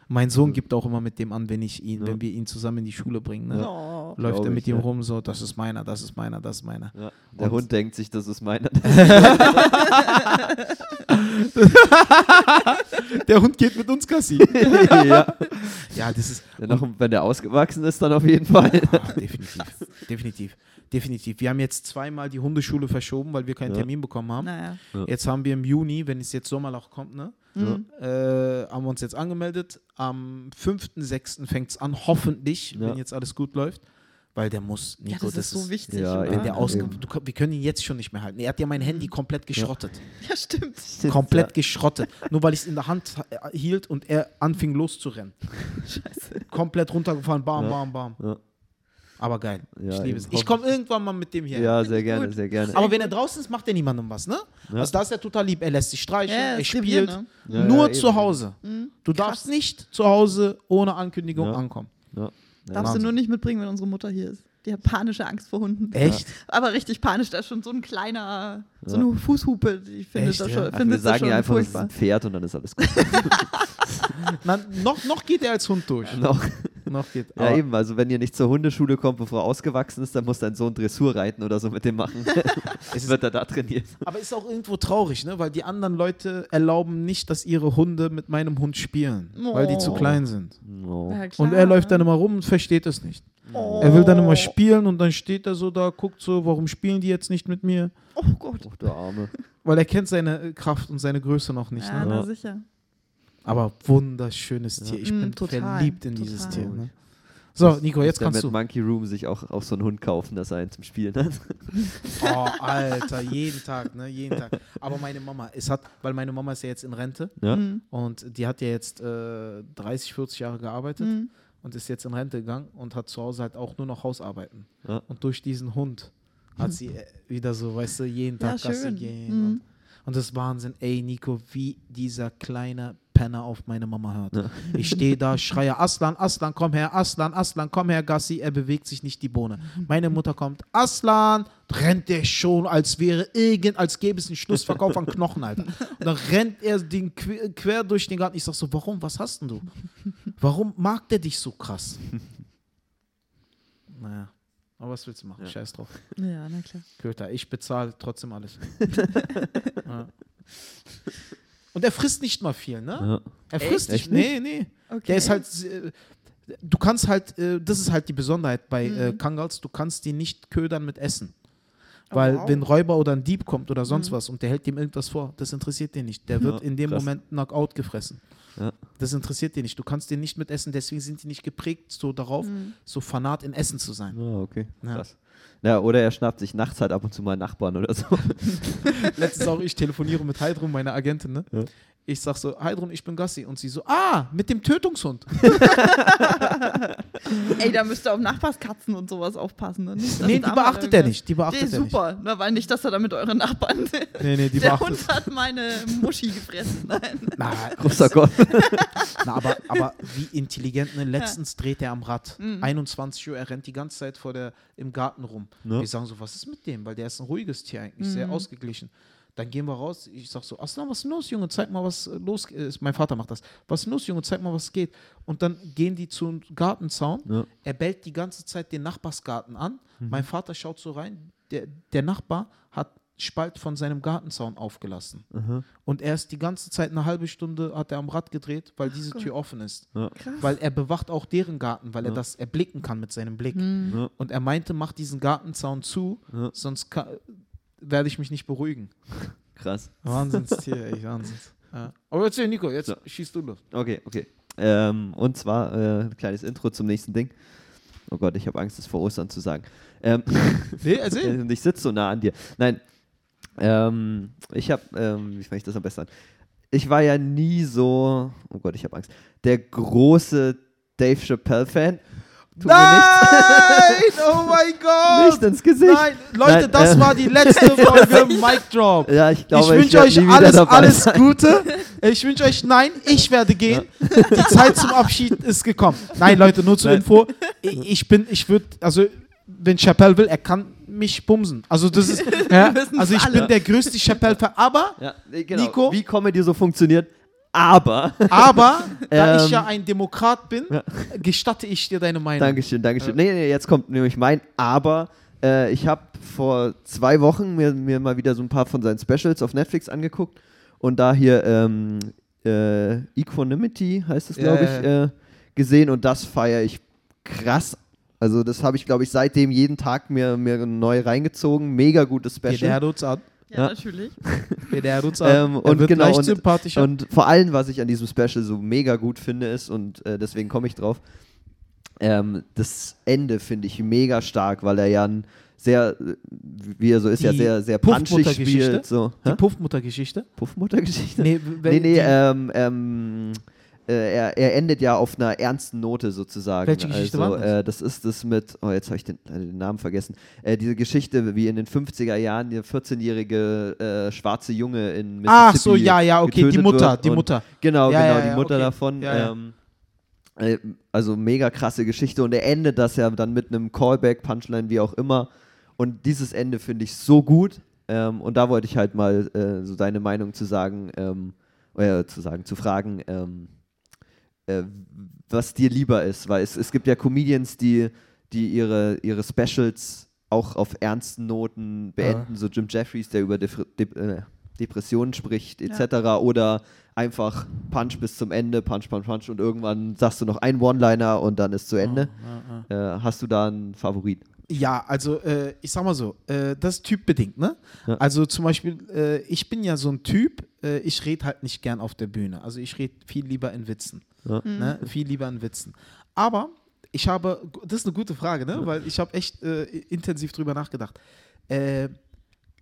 Mein Sohn gibt auch immer mit dem an, wenn ich ihn, Ja. wenn wir ihn zusammen in die Schule bringen. Ne? Auch. läuft Glaub er mit ich, ihm ja. rum so, das ist meiner, das ist meiner, das ist meiner. Ja, der Und- Hund denkt sich, das ist meiner. Der Hund geht mit uns Gassi. ja. ja, das ist Ja, noch, wenn der ausgewachsen ist, dann auf jeden Fall. definitiv, definitiv, definitiv. Wir haben jetzt zweimal die Hundeschule verschoben, weil wir keinen Ja. Termin bekommen haben. Naja. Jetzt haben wir im Juni, wenn es jetzt Sommerloch kommt, ne, Mhm. äh, haben wir uns jetzt angemeldet. Am 5.6. fängt es an, hoffentlich, Ja. wenn jetzt alles gut läuft. Weil der muss, Ja, Nico, das, ist so wichtig. ja? Wenn der du, wir können ihn jetzt schon nicht mehr halten. Er hat ja mein Handy komplett geschrottet. Ja, stimmt. Komplett geschrottet. Nur weil ich es in der Hand äh, hielt und er anfing loszurennen. Scheiße. Komplett runtergefahren, bam, Ja. bam, bam. Aber geil. Ja, ich liebe es. Ich komme irgendwann mal mit dem hier. Ja, sehr gerne, sehr gerne. Aber wenn er draußen ist, macht er niemandem was, ne? Ja. Also da ist er total lieb. Er lässt sich streicheln, Ja, er spielt. Ne? Ja, Nur ja, zu. Hause. Mhm. Du darfst nicht zu Hause ohne Ankündigung Ja. ankommen. Ja. Darfst du Wahnsinn. nur nicht mitbringen, wenn unsere Mutter hier ist. Die hat panische Angst vor Hunden. Echt? Aber richtig panisch, da ist schon so ein kleiner, so eine Fußhupe, die findet Echt, das ja? schon, Ach, wir findet das sagen schon ja einfach, es ist ein Pferd und dann ist alles gut. Na, noch, noch geht er als Hund durch. Noch. Noch geht. Ja, eben, also wenn ihr nicht zur Hundeschule kommt, bevor er ausgewachsen ist, dann muss dein Sohn Dressur reiten oder so mit dem machen. Es wird er da trainiert. Aber ist auch irgendwo traurig, ne? Weil die anderen Leute erlauben nicht, dass ihre Hunde mit meinem Hund spielen, weil die zu Oh. klein sind. Oh. Ja, klar. Und er läuft dann immer rum und versteht es nicht. Oh. Er will dann immer spielen und dann steht er so da, guckt so, warum spielen die jetzt nicht mit mir? Oh Gott. Oh, der Arme. Weil er kennt seine Kraft und seine Größe noch nicht. Ja, Ne? na Ja. sicher. Aber wunderschönes Tier. Ich Mm, bin total, verliebt in dieses total. Tier. Ne? So, Nico, jetzt kannst du. Monkey Room sich auch, auch so einen Hund kaufen, dass er einen zum Spielen hat. Oh, Alter, jeden Tag, ne? Jeden Tag. Aber meine Mama, es hat, weil meine Mama ist ja jetzt in Rente Ja? Mhm. und die hat ja jetzt äh, 30, 40 Jahre gearbeitet Mhm. und ist jetzt in Rente gegangen und hat zu Hause halt auch nur noch Hausarbeiten. Ja. Und durch diesen Hund hat sie äh, wieder so, weißt du, jeden Ja, Tag Gassi schön. gehen. Mhm. Und, und das ist Wahnsinn, ey Nico, wie dieser kleine Penner auf meine Mama hört. Ja. Ich stehe da, schreie, Aslan, Aslan, komm her, Aslan, Aslan, komm her, Gassi, er bewegt sich nicht die Bohne. Meine Mutter kommt, Aslan, rennt der schon, als wäre irgend, als gäbe es einen Schlussverkauf an Knochen, Alter. Und dann rennt er den quer, quer durch den Garten. Ich sag so, warum, was hast denn du? Warum mag der dich so krass? Naja, aber was willst du machen? Ja. Scheiß drauf. Ja, na klar. Köter, ich bezahle trotzdem alles. ja. Und er frisst nicht mal viel, ne? Ja. Er frisst Echt nicht. Nee, nee. Okay. Der ist halt. äh, Du kannst halt, äh, das ist halt die Besonderheit bei äh, Mhm. Kangals, du kannst die nicht ködern mit Essen. Oh, Weil, wow. wenn ein Räuber oder ein Dieb kommt oder sonst Mhm. was und der hält dem irgendwas vor, das interessiert den nicht. Der Ja, wird in dem krass. Moment Knockout gefressen. Ja. Das interessiert den nicht. Du kannst den nicht mit essen, deswegen sind die nicht geprägt so darauf, Mhm. so fanat in Essen zu sein. Ah, okay. Ja. Krass. Ja, oder er schnappt sich nachts halt ab und zu mal Nachbarn oder so. Letztens auch, ich telefoniere mit Heidrun, meiner Agentin, ne? Ja. Ich sag so, Heidrun, ich bin Gassi. Und sie so, ah, mit dem Tötungshund. Ey, da müsst ihr auf Nachbarskatzen und sowas aufpassen. Ne? Nicht, nee, die beachtet er nicht. Die beachtet Nee, er nicht. super. Na, weil nicht, dass er da mit euren Nachbarn. Nee, nee, die Der beachtet Hund hat meine Muschi gefressen. Nein. Na, Großer Gott. na aber, aber wie intelligent, ne? Letztens dreht er am Rad. Mhm. 21 Uhr, er rennt die ganze Zeit vor der, im Garten rum. Ja. Wir sagen so, was ist mit dem? Weil der ist ein ruhiges Tier eigentlich, sehr Mhm. ausgeglichen. Dann gehen wir raus. Ich sag so, Aslan, was ist denn los, Junge? Zeig mal, was äh, los ist. Mein Vater macht das. Was ist denn los, Junge? Zeig mal, was geht. Und dann gehen die zum Gartenzaun. Ja. Er bellt die ganze Zeit den Nachbarsgarten an. Mhm. Mein Vater schaut so rein. Der, der Nachbar hat Spalt von seinem Gartenzaun aufgelassen. Aha. Und er ist die ganze Zeit eine halbe Stunde hat er am Rad gedreht, weil diese Gott. Tür offen ist. Ja. Weil er bewacht auch deren Garten, weil er Ja. das erblicken kann mit seinem Blick. Mhm. Ja. Und er meinte, mach diesen Gartenzaun zu, Ja. sonst ka- werde ich mich nicht beruhigen. Krass. Wahnsinnstier, ey, Wahnsinns. Ja. Aber erzähl, Nico, jetzt So. schießt du los. Okay, okay. Ähm, und zwar äh, ein kleines Intro zum nächsten Ding. Oh Gott, ich habe Angst, es vor Ostern zu sagen. Ähm, Nee, erzähl. und ich sitze so nah an dir. Nein, ähm, ich habe, ähm, wie fange ich das am besten an? Ich war ja nie so, oh Gott, ich habe Angst, der große Dave Chappelle-Fan. Tut mir Nein! Oh mein Gott! nicht ins Gesicht. Nein, Leute, Nein, das äh, war die letzte Folge Mic Drop. Ja, ich Ich glaube, wünsche werd euch alles, alles. Gute. Ich wünsche euch, nein, ich werde gehen. Die Zeit zum Abschied ist gekommen. Nein, Leute, nur zur Nein. Info. Ich ich bin, ich würde, also, wenn Chappelle will, er kann mich bumsen. Also, das ist, ja, also ich alle. bin der größte Chappelle-Fan. Aber Ja, genau. Nico? Wie Comedy so funktioniert, Aber, Aber da ich Ähm, ja ein Demokrat bin, Ja. gestatte ich dir deine Meinung. Dankeschön, Dankeschön. Nee, nee, jetzt kommt nämlich mein Aber. Äh, ich habe vor zwei Wochen mir, mir mal wieder so ein paar von seinen Specials auf Netflix angeguckt und da hier ähm, äh, Equanimity heißt es, glaube ich, äh, gesehen und das feiere ich krass. Also das habe ich, glaube ich, seitdem jeden Tag mir, mir neu reingezogen. Mega gutes Special. lernen uns an. Ja, Ja. natürlich. Wir lernen uns an. Ähm, und wird genau, und- sympathischer. Und vor allem, was ich an diesem Special so mega gut finde, ist, und äh, deswegen komme ich drauf, ähm, das Ende finde ich mega stark, weil er ja ein sehr, wie er so ist, ja Die sehr, sehr punchig Puffmutter-Geschichte? spielt. So. die? Puffmutter-Geschichte. Puffmutter-Geschichte? Nee, Nee, nee, ähm, ähm, äh, er, er endet ja auf einer ernsten Note sozusagen. Welche Geschichte also, war das? Äh, das ist das mit, oh, jetzt habe ich den, äh, den Namen vergessen. Äh, diese Geschichte, wie in den 50er Jahren der 14-jährige äh, schwarze Junge in Mississippi Ach so, ja, ja, okay, die Mutter, die und- Mutter. Genau, Ja, genau, ja, die ja, Mutter okay. davon. Ähm, äh, also mega krasse Geschichte und er endet das ja dann mit einem Callback, Punchline, wie auch immer. Und dieses Ende finde ich so gut. Ähm, und da wollte ich halt mal so deine Meinung zu sagen, ähm, zu sagen, zu fragen, ähm, äh, was dir lieber ist. Weil es, es gibt ja Comedians, die, die ihre, ihre Specials auch auf ernsten Noten beenden, so Jim Jeffries, der über Def Dep äh, Depressionen spricht, etc. Oder einfach Punch bis zum Ende, Punch, Punch, Punch und irgendwann sagst du noch einen One-Liner und dann ist zu Ende. Äh, hast du da einen Favorit? Ja, also äh, ich sag mal so, äh, das ist typbedingt, ne? Ja. Also zum Beispiel, äh, ich bin ja so ein Typ, äh, ich rede halt nicht gern auf der Bühne. Also ich rede viel lieber in Witzen. Ja. Ne? Viel lieber in Witzen. Aber ich habe, das ist eine gute Frage, ne? Weil ich habe echt äh, intensiv drüber nachgedacht.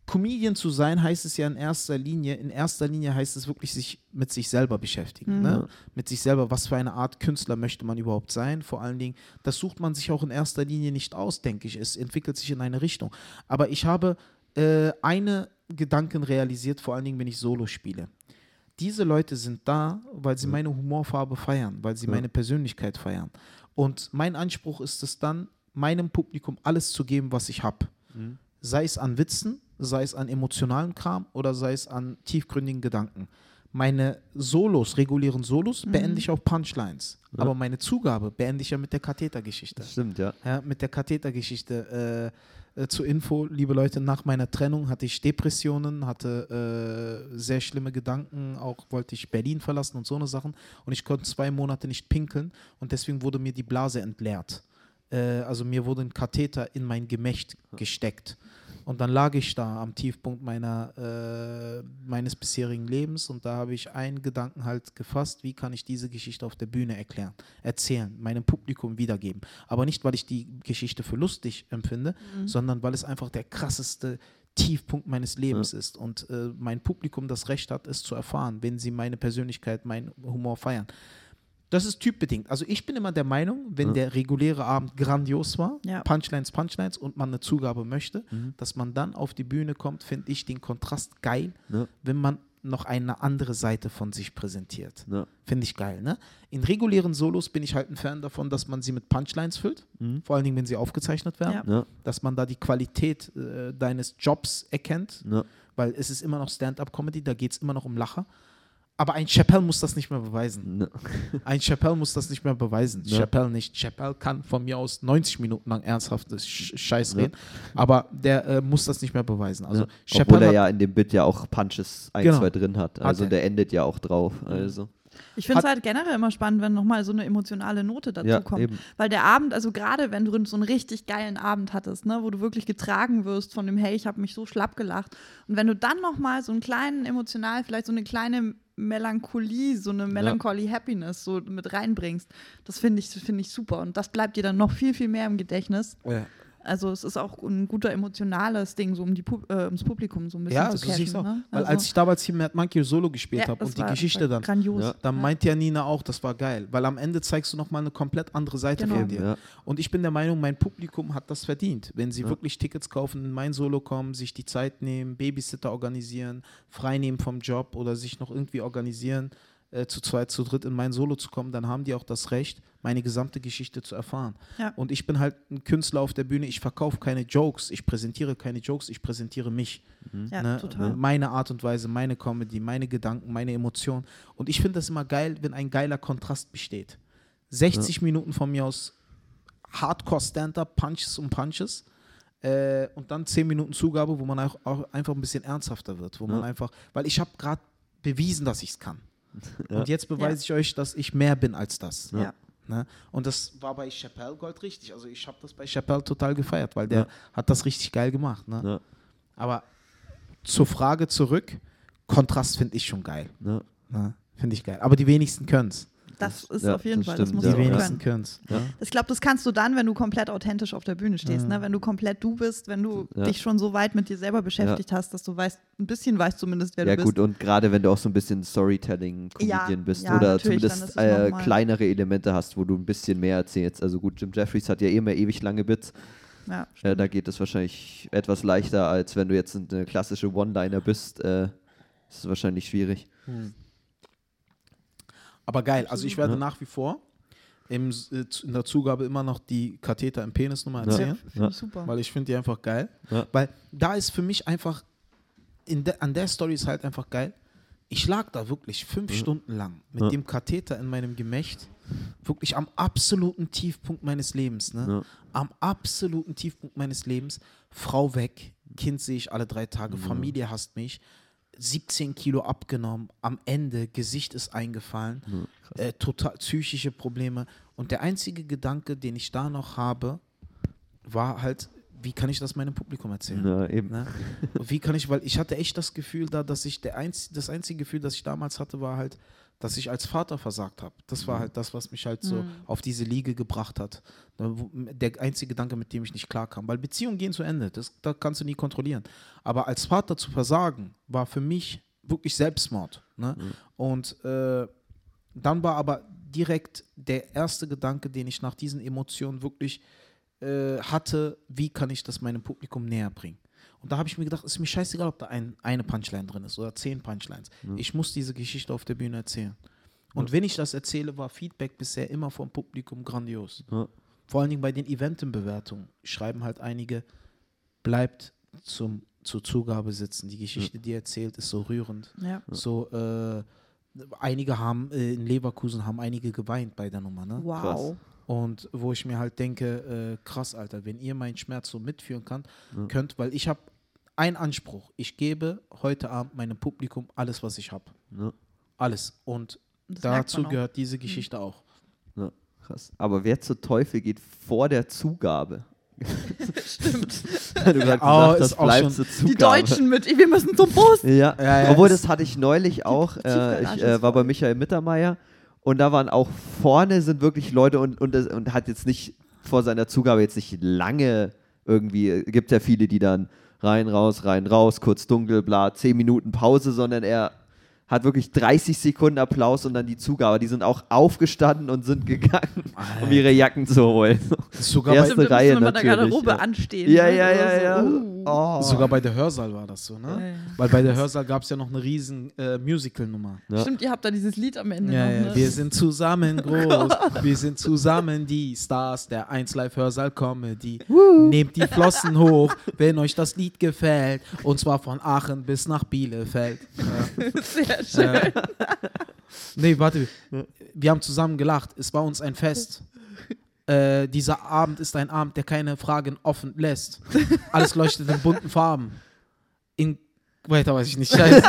Comedian zu sein heißt es ja in erster Linie, in erster Linie heißt es wirklich sich mit sich selber beschäftigen. Ne? Mit sich selber, was für eine Art Künstler möchte man überhaupt sein? Vor allen Dingen, das sucht man sich auch in erster Linie nicht aus, denke ich. Es entwickelt sich in eine Richtung. Aber ich habe äh, eine Gedanken realisiert, vor allen Dingen, wenn ich Solo spiele. Diese Leute sind da, weil sie meine Humorfarbe feiern, weil sie meine Persönlichkeit feiern. Und mein Anspruch ist es dann, meinem Publikum alles zu geben, was ich habe. Sei es an Witzen, sei es an emotionalen Kram oder sei es an tiefgründigen Gedanken. Meine Solos, regulären Solos, beende ich auf Punchlines. Aber meine Zugabe beende ich ja mit der Kathetergeschichte. Stimmt, ja. Ja, mit der Kathetergeschichte. Äh, äh, zur Info, liebe Leute, nach meiner Trennung hatte ich Depressionen, hatte äh, sehr schlimme Gedanken, auch wollte ich Berlin verlassen und so eine Sachen. Und ich konnte zwei Monate nicht pinkeln und deswegen wurde mir die Blase entleert. Äh, also mir wurde ein Katheter in mein Gemächt gesteckt. Und dann lag ich da am Tiefpunkt meiner, äh, meines bisherigen Lebens und da habe ich einen Gedanken halt gefasst, wie kann ich diese Geschichte auf der Bühne erklären, erzählen, meinem Publikum wiedergeben. Aber nicht, weil ich die Geschichte für lustig empfinde, sondern weil es einfach der krasseste Tiefpunkt meines Lebens ist und äh, mein Publikum das Recht hat, es zu erfahren, wenn sie meine Persönlichkeit, meinen Humor feiern. Das ist typbedingt. Also ich bin immer der Meinung, wenn der reguläre Abend grandios war, Ja. Punchlines, Punchlines und man eine Zugabe möchte, Mhm. dass man dann auf die Bühne kommt, finde ich den Kontrast geil, Ja. wenn man noch eine andere Seite von sich präsentiert. Ja. Finde ich geil, ne? In regulären Solos bin ich halt ein Fan davon, dass man sie mit Punchlines füllt, Mhm. vor allen Dingen, wenn sie aufgezeichnet werden, Ja. Ja. dass man da die Qualität äh, deines Jobs erkennt, Ja. weil es ist immer noch Stand-up-Comedy, da geht es immer noch um Lacher. Aber ein Chappelle muss das nicht mehr beweisen. Ja. Ein Chappelle muss das nicht mehr beweisen. Ja. Chappelle nicht. Chappelle kann von mir aus 90 Minuten lang ernsthaftes Sch Scheiß Ja. reden, aber der äh, muss das nicht mehr beweisen. Also. Obwohl er hat- ja in dem Bit ja auch Punches ein, Genau. zwei drin hat. Also er. der endet ja auch drauf. Also. Ich finde es halt generell immer spannend, wenn nochmal so eine emotionale Note dazu Ja, kommt. eben. Weil der Abend, also gerade wenn du so einen richtig geilen Abend hattest, ne, wo du wirklich getragen wirst von dem, hey, ich habe mich so schlapp gelacht. Und wenn du dann nochmal so einen kleinen emotional, vielleicht so eine kleine Melancholie, so eine Melancholy Happiness so mit reinbringst, das finde ich, finde ich super. Und das bleibt dir dann noch viel, viel mehr im Gedächtnis. Ja. Also es ist auch ein guter emotionales Ding, so um die Pub äh, ums Publikum so ein bisschen Ja, zu catchen. auch. Ne? Weil Also- als ich damals hier Mad Monkey Solo gespielt Ja, habe und die Geschichte dann, Grandios. Ja. dann meinte ja Nina auch, das war geil. Weil am Ende zeigst du nochmal eine komplett andere Seite Genau. von dir. Ja. Und ich bin der Meinung, mein Publikum hat das verdient. Wenn sie wirklich Tickets kaufen, in mein Solo kommen, sich die Zeit nehmen, Babysitter organisieren, frei nehmen vom Job oder sich noch irgendwie organisieren, äh, zu zweit, zu dritt in mein Solo zu kommen, dann haben die auch das Recht, meine gesamte Geschichte zu erfahren. Ja. Und ich bin halt ein Künstler auf der Bühne, ich verkaufe keine Jokes, ich präsentiere keine Jokes, ich präsentiere mich. Ja, ne? total. Meine Art und Weise, meine Comedy, meine Gedanken, meine Emotionen. Und ich finde das immer geil, wenn ein geiler Kontrast besteht. 60 Minuten von mir aus Hardcore-Stand-Up, Punches und Punches. Äh, und dann 10 Minuten Zugabe, wo man auch, auch einfach ein bisschen ernsthafter wird. Wo man Ja. einfach, weil ich habe gerade bewiesen, dass ich es kann. Ja. Und jetzt beweise ich euch, dass ich mehr bin als das. Ja. Ne? Und das war bei Chappelle Gold richtig. Also ich habe das bei Chappelle total gefeiert, weil der Ja. hat das richtig geil gemacht. Ne? Ja. Aber zur Frage zurück, Kontrast finde ich schon geil. Ja. Ne? Finde ich geil. Aber die wenigsten können es. Das ist Ja, auf jeden das Fall, das stimmt, musst ja. Die du auch wenigsten können. Ja. Ich glaube, das kannst du dann, wenn du komplett authentisch auf der Bühne stehst, ne? wenn du komplett du bist, wenn du Ja. dich schon so weit mit dir selber beschäftigt hast, dass du weißt, ein bisschen weißt zumindest, wer Ja du gut, bist. und gerade wenn du auch so ein bisschen Storytelling-Comedian Ja, bist ja, oder zumindest ist es äh, kleinere Elemente hast, wo du ein bisschen mehr erzählst. Also gut, Jim Jeffries hat ja eh immer ewig lange Bits. Ja, Äh, da geht es wahrscheinlich etwas leichter, als wenn du jetzt eine klassische One-Liner bist. Äh, ist es wahrscheinlich schwierig. Aber geil. Also ich werde Ja. nach wie vor im, äh, in der Zugabe immer noch die Katheter im Penis Ja. erzählen. Finde ich super. Weil ich finde die einfach geil. Ja. Weil da ist für mich einfach, in de, an der Story ist halt einfach geil. Ich lag da wirklich fünf Stunden lang mit Ja. dem Katheter in meinem Gemächt. Wirklich am absoluten Tiefpunkt meines Lebens. Ne? Ja. Am absoluten Tiefpunkt meines Lebens. Frau weg, Kind sehe ich alle drei Tage, Familie hasst mich. 17 Kilo abgenommen, am Ende Gesicht ist eingefallen, äh, total psychische Probleme. Und der einzige Gedanke, den ich da noch habe, war halt, wie kann ich das meinem Publikum erzählen? Ja, eben. Ne? Wie kann ich, weil ich hatte echt das Gefühl da, dass ich der einz, das einzige Gefühl, das ich damals hatte, war halt, dass ich als Vater versagt habe. Das war halt das, was mich halt so auf diese Liege gebracht hat. Wo- Der einzige Gedanke, mit dem ich nicht klarkam. Weil Beziehungen gehen zu Ende, das, das kannst du nie kontrollieren. Aber als Vater zu versagen, war für mich wirklich Selbstmord. Ne? Und äh, dann war aber direkt der erste Gedanke, den ich nach diesen Emotionen wirklich äh, hatte, wie kann ich das meinem Publikum näher bringen. Und da habe ich mir gedacht, ist mir scheißegal, ob da ein, eine Punchline drin ist oder zehn Punchlines. Ich muss diese Geschichte auf der Bühne erzählen. Und wenn ich das erzähle, war Feedback bisher immer vom Publikum grandios. Ja. Vor allen Dingen bei den Eventenbewertungen schreiben halt einige, bleibt zum, zur Zugabe sitzen. Die Geschichte, die er erzählt, ist so rührend. ja. So, äh, einige haben, äh, in Leverkusen haben einige geweint bei der Nummer, ne? Wow. Und wo ich mir halt denke, äh, krass, Alter, wenn ihr meinen Schmerz so mitführen kann, könnt, weil ich habe einen Anspruch. Ich gebe heute Abend meinem Publikum alles, was ich habe. Ja. Alles. Und Das dazu. Mhm. gehört diese Geschichte auch. Ja, krass. Aber wer zur Teufel geht vor der Zugabe? Stimmt. Du Oh, gesagt ist hast, auch bleib schon- zur Die Zugabe. Deutschen mit, wir müssen zum Bus. Ja, Ja, ja, obwohl das- das hatte ich neulich auch. Äh, ich äh, war bei. Michael Mittermeier und da waren auch vorne sind wirklich Leute und, und, und hat jetzt nicht vor seiner Zugabe jetzt nicht lange irgendwie, äh, gibt ja viele, die dann rein, raus, rein, raus, kurz dunkel, bla, 10 Minuten Pause, sondern er hat wirklich 30 Sekunden Applaus und dann die Zugabe. Die sind auch aufgestanden und sind gegangen, um ihre Jacken zu holen. Sogar, Erste bei, Reihe immer der natürlich, Garderobe ja. anstehen. Ja, ne? ja, ja, Oder ja. so. Uh. Oh. sogar bei der Hörsaal war das so, ne? Ja, ja. Weil bei der Hörsaal gab es ja noch eine riesen äh, Musical-Nummer. Ja. Stimmt, ihr habt da dieses Lied am Ende Ja, noch. ja. Ne? Wir sind zusammen groß, wir sind zusammen die Stars der 1 Live Hörsaal Comedy. Nehmt die Flossen hoch, wenn euch das Lied gefällt. Und zwar von Aachen bis nach Bielefeld. Ja. Sehr schön. Nee, warte. Wir haben zusammen gelacht. Es war uns ein Fest. Äh, dieser Abend ist ein Abend, der keine Fragen offen lässt. Alles leuchtet in bunten Farben. In weiter weiß ich nicht. Scheiße.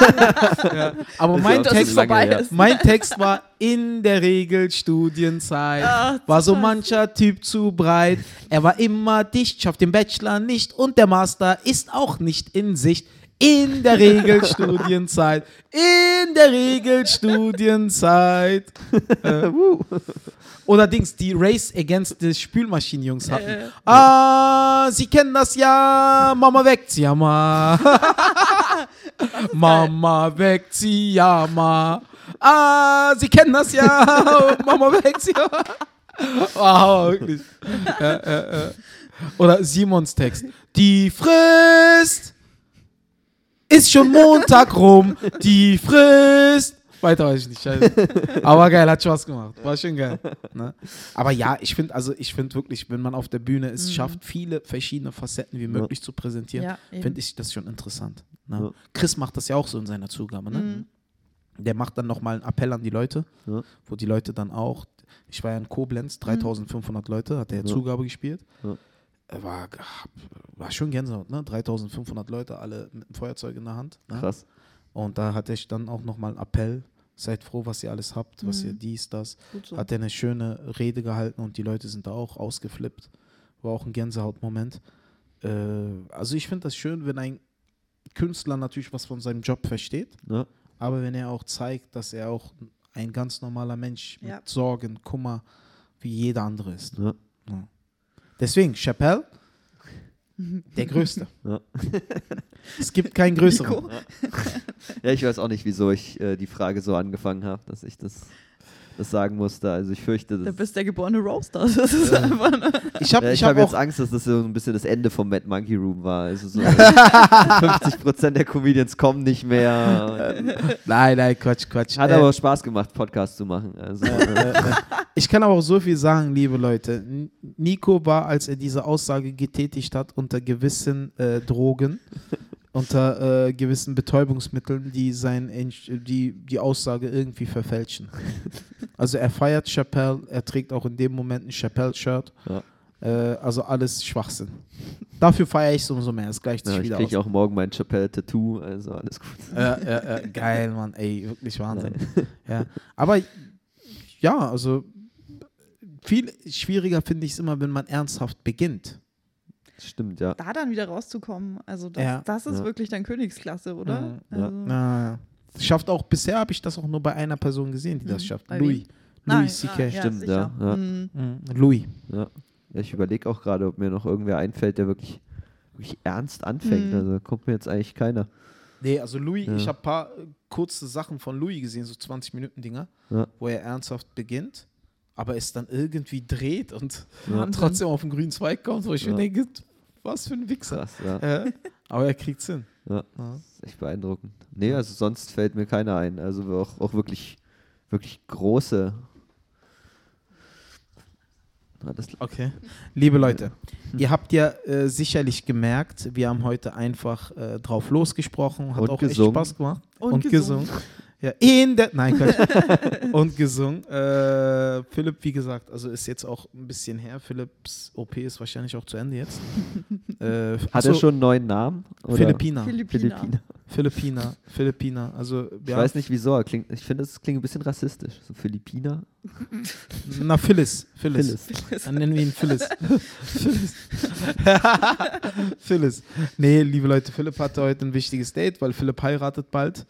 ja. Aber Ist mein Text lange. Mein Text war in der Regel Studienzeit. Ach, War so mancher Typ zu breit. Er war immer dicht, schafft den Bachelor nicht und der Master ist auch nicht in Sicht. In der Regel Studienzeit. In der Regel Studienzeit. Äh, oder Dings, die Race Against the Spülmaschinenjungs hatten. Äh. Ah, sie kennen das ja. Mama weckt sie ja mal. Mama weckt sie ja mal. Ah, sie kennen das ja. Mama weckt sie ja mal. Wow, wirklich. Ja, ja, ja. Oder Simons Text. Die Frist ist schon Montag rum. Die Frist Weiter weiß ich nicht. Scheiße. Aber geil, hat Spaß gemacht. War schon geil. Ne? Aber ja, ich finde, also ich finde wirklich, wenn man auf der Bühne es Mhm. schafft, viele verschiedene Facetten wie möglich zu präsentieren, Ja, finde ich das schon interessant. Ne? Ja. Chris macht das ja auch so in seiner Zugabe. Ne? Mhm. Der macht dann nochmal einen Appell an die Leute, Ja. wo die Leute dann auch, ich war ja in Koblenz, 3500 Leute, hat er Ja. Zugabe gespielt. Er War, war schon Gänsehaut, ne? 3500 Leute, alle mit einem Feuerzeug in der Hand. Ne? Krass. Und da hatte ich dann auch nochmal einen Appell. Seid froh, was ihr alles habt, was Mhm. ihr dies, das. Gut so. Hat er eine schöne Rede gehalten und die Leute sind da auch ausgeflippt. War auch ein Gänsehautmoment. Äh, also ich finde das schön, wenn ein Künstler natürlich was von seinem Job versteht, Ja. aber wenn er auch zeigt, dass er auch ein ganz normaler Mensch Ja. mit Sorgen, Kummer, wie jeder andere ist. Ja. Ja. Deswegen, Chappelle, der Größte. Ja. Es gibt keinen größeren. Nico? ja, ich weiß auch nicht, wieso ich äh, die Frage so angefangen habe, dass ich das, das sagen musste. Also ich fürchte, Du das, bist der geborene Roaster. Das ist einfach eine Ich habe Ja, ich ich hab habe jetzt Angst, dass das so ein bisschen das Ende vom Mad Monkey Room war. Also so 50% der Comedians kommen nicht mehr. Nein, nein, Quatsch, Quatsch. Hat Äh, aber Spaß gemacht, Podcast zu machen. Also, äh, Ich kann aber auch so viel sagen, liebe Leute. Nico war, als er diese Aussage getätigt hat, unter gewissen äh, Drogen, unter äh, gewissen Betäubungsmitteln, die, sein, die die Aussage irgendwie verfälschen. Also er feiert Chappelle, er trägt auch in dem Moment ein Chappelle-Shirt. Ja. Äh, also alles Schwachsinn. Dafür feiere ich es umso mehr. Es gleicht sich ja, ich wieder kriege aus. auch morgen mein Chappelle-Tattoo, also alles gut. Geil, Mann, ey, wirklich Wahnsinn. Ja. Aber ja, also viel schwieriger finde ich es immer, wenn man ernsthaft beginnt. Stimmt, ja. da dann wieder rauszukommen. Also das, Ja. das ist Ja. wirklich dann Königsklasse, oder? Mhm. Ja. Also, Na, schafft auch, bisher habe ich das auch nur bei einer Person gesehen, die das Mhm. schafft. Bei Louis. Nein, Louis C.K. ah, Stimmt, sicher. ja, ja. Mhm. Mhm. Louis. ja. ja ich überlege auch gerade, ob mir noch irgendwer einfällt, der wirklich, wirklich ernst anfängt. Mhm. Also kommt mir jetzt eigentlich keiner. Nee, also Louis, Ja. ich habe ein paar kurze Sachen von Louis gesehen, so 20 Minuten Dinger, Ja. wo er ernsthaft beginnt, aber es dann irgendwie dreht und Ja. Trotzdem auf den grünen Zweig kommt, wo ich Ja. mir denke, was für ein Wichser. Krass, ja. Ja. Aber er kriegt's hin. ja. Ja. Ist echt beeindruckend. Nee, also sonst fällt mir keiner ein. Also auch, auch wirklich, wirklich große. Okay. Liebe Leute, ihr habt ja äh, sicherlich gemerkt, wir haben heute einfach äh, drauf losgesprochen, hat Und auch gesungen. echt Spaß gemacht. Und gesungen. gesungen. Ja, in der. Nein, Quatsch. und gesungen. Äh, Philipp, wie gesagt, also ist jetzt auch ein bisschen her. Philipps OP ist wahrscheinlich auch zu Ende jetzt. äh, Hat achso, er schon einen neuen Namen? Oder? Philippiner. Philippiner. Philippiner. Philippiner. Philippiner. Also, Ich ja, weiß nicht wieso, er klingt, ich finde, es klingt ein bisschen rassistisch. So Philippiner. Na, Phyllis. Phyllis. Phyllis. Dann nennen wir ihn Phyllis. Phyllis. Phyllis. Nee, liebe Leute, Philipp hatte heute ein wichtiges Date, weil Philipp heiratet bald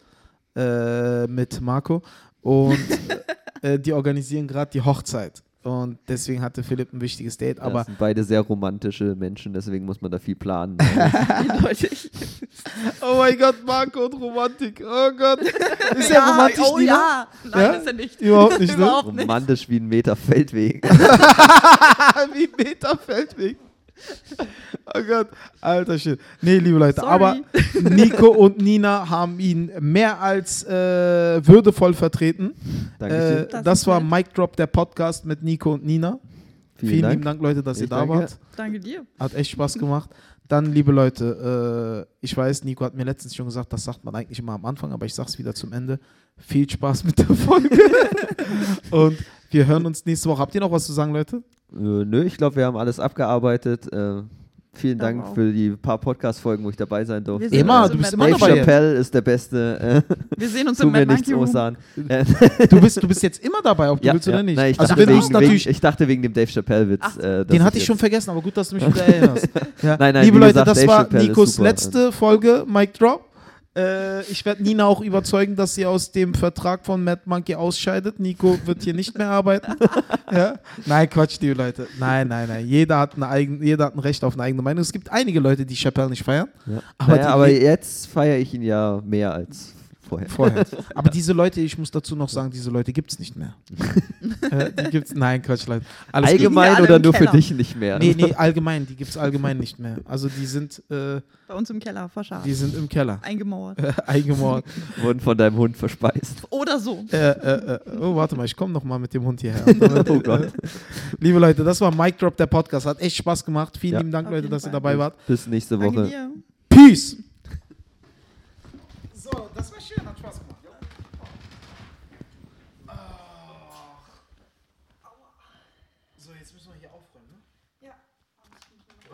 äh, mit Marco und äh, die organisieren gerade die Hochzeit. Und deswegen hatte Philipp ein wichtiges Date. Aber Aber das sind beide sehr romantische Menschen, deswegen muss man da viel planen. Oh mein Gott, Marco und Romantik. Oh Gott. Ist er ja, romantisch? oh Nina? ja. Nein, Ja? ist er nicht. Überhaupt nicht, ne? Überhaupt nicht. Romantisch wie ein Meter Feldweg. Wie Meter Feldweg. Oh Gott, alter Shit. Nee, liebe Leute, Sorry. aber Nico und Nina haben ihn mehr als äh, würdevoll vertreten. Dankeschön. Äh, Das das war nett. Mic Drop, der Podcast mit Nico und Nina. Vielen, lieben Dank, Leute, dass Ich ihr da danke. wart. Danke dir. Hat echt Spaß gemacht. Dann, liebe Leute, äh, ich weiß, Nico hat mir letztens schon gesagt, das sagt man eigentlich immer am Anfang, aber ich sag's wieder zum Ende. Viel Spaß mit der Folge. und wir hören uns nächste Woche. Habt ihr noch was zu sagen, Leute? Äh, nö, ich glaube, wir haben alles abgearbeitet. Äh, vielen Dank auch. für die paar Podcast-Folgen, wo ich dabei sein durfte. Immer, du bist immer Dave dabei. Chappelle ist der Beste. Äh, Wir sehen uns im Mad Monkey Room. Äh, Du bist, du bist jetzt immer dabei, ob du willst oder nicht. Nein, ich, also dachte wegen, natürlich, wegen, ich dachte wegen dem Dave Chappelle-Witz. Äh, den hatte ich schon vergessen, aber gut, dass du mich wieder erinnerst. Ja. Nein, nein, Liebe Leute, gesagt, das Dave war Chappelle Nikos letzte Folge, Mic Drop. Äh, ich werde Nina auch überzeugen, dass sie aus dem Vertrag von Mad Monkey ausscheidet. Nico wird hier nicht mehr arbeiten. ja? Nein, Quatsch, liebe Leute. Nein, nein, nein. Jeder hat, eine eigen, jeder hat ein Recht auf eine eigene Meinung. Es gibt einige Leute, die Chappelle nicht feiern. Ja. Aber naja, die- aber jetzt feiere ich ihn ja mehr als vorher. Vorher. Aber diese Leute, ich muss dazu noch sagen, diese Leute gibt es nicht mehr. äh, die gibt's, nein, Quatsch, Leute. Alles. Allgemein oder nur für Keller. dich nicht mehr? Nee, nee, allgemein, die gibt es allgemein nicht mehr. Also die sind, äh, Bei uns im Keller verscharrt. die sind im Keller. Eingemauert. Äh, eingemauert. Wurden von deinem Hund verspeist. Oder so. äh, äh, äh, oh, warte mal, ich komme noch mal mit dem Hund hierher. Oh Gott. Liebe Leute, das war Mic Drop, der Podcast. Hat echt Spaß gemacht. Vielen Ja. lieben Dank, Auf Leute, dass ihr Fall. dabei wart. Bis nächste Woche. Peace! So, das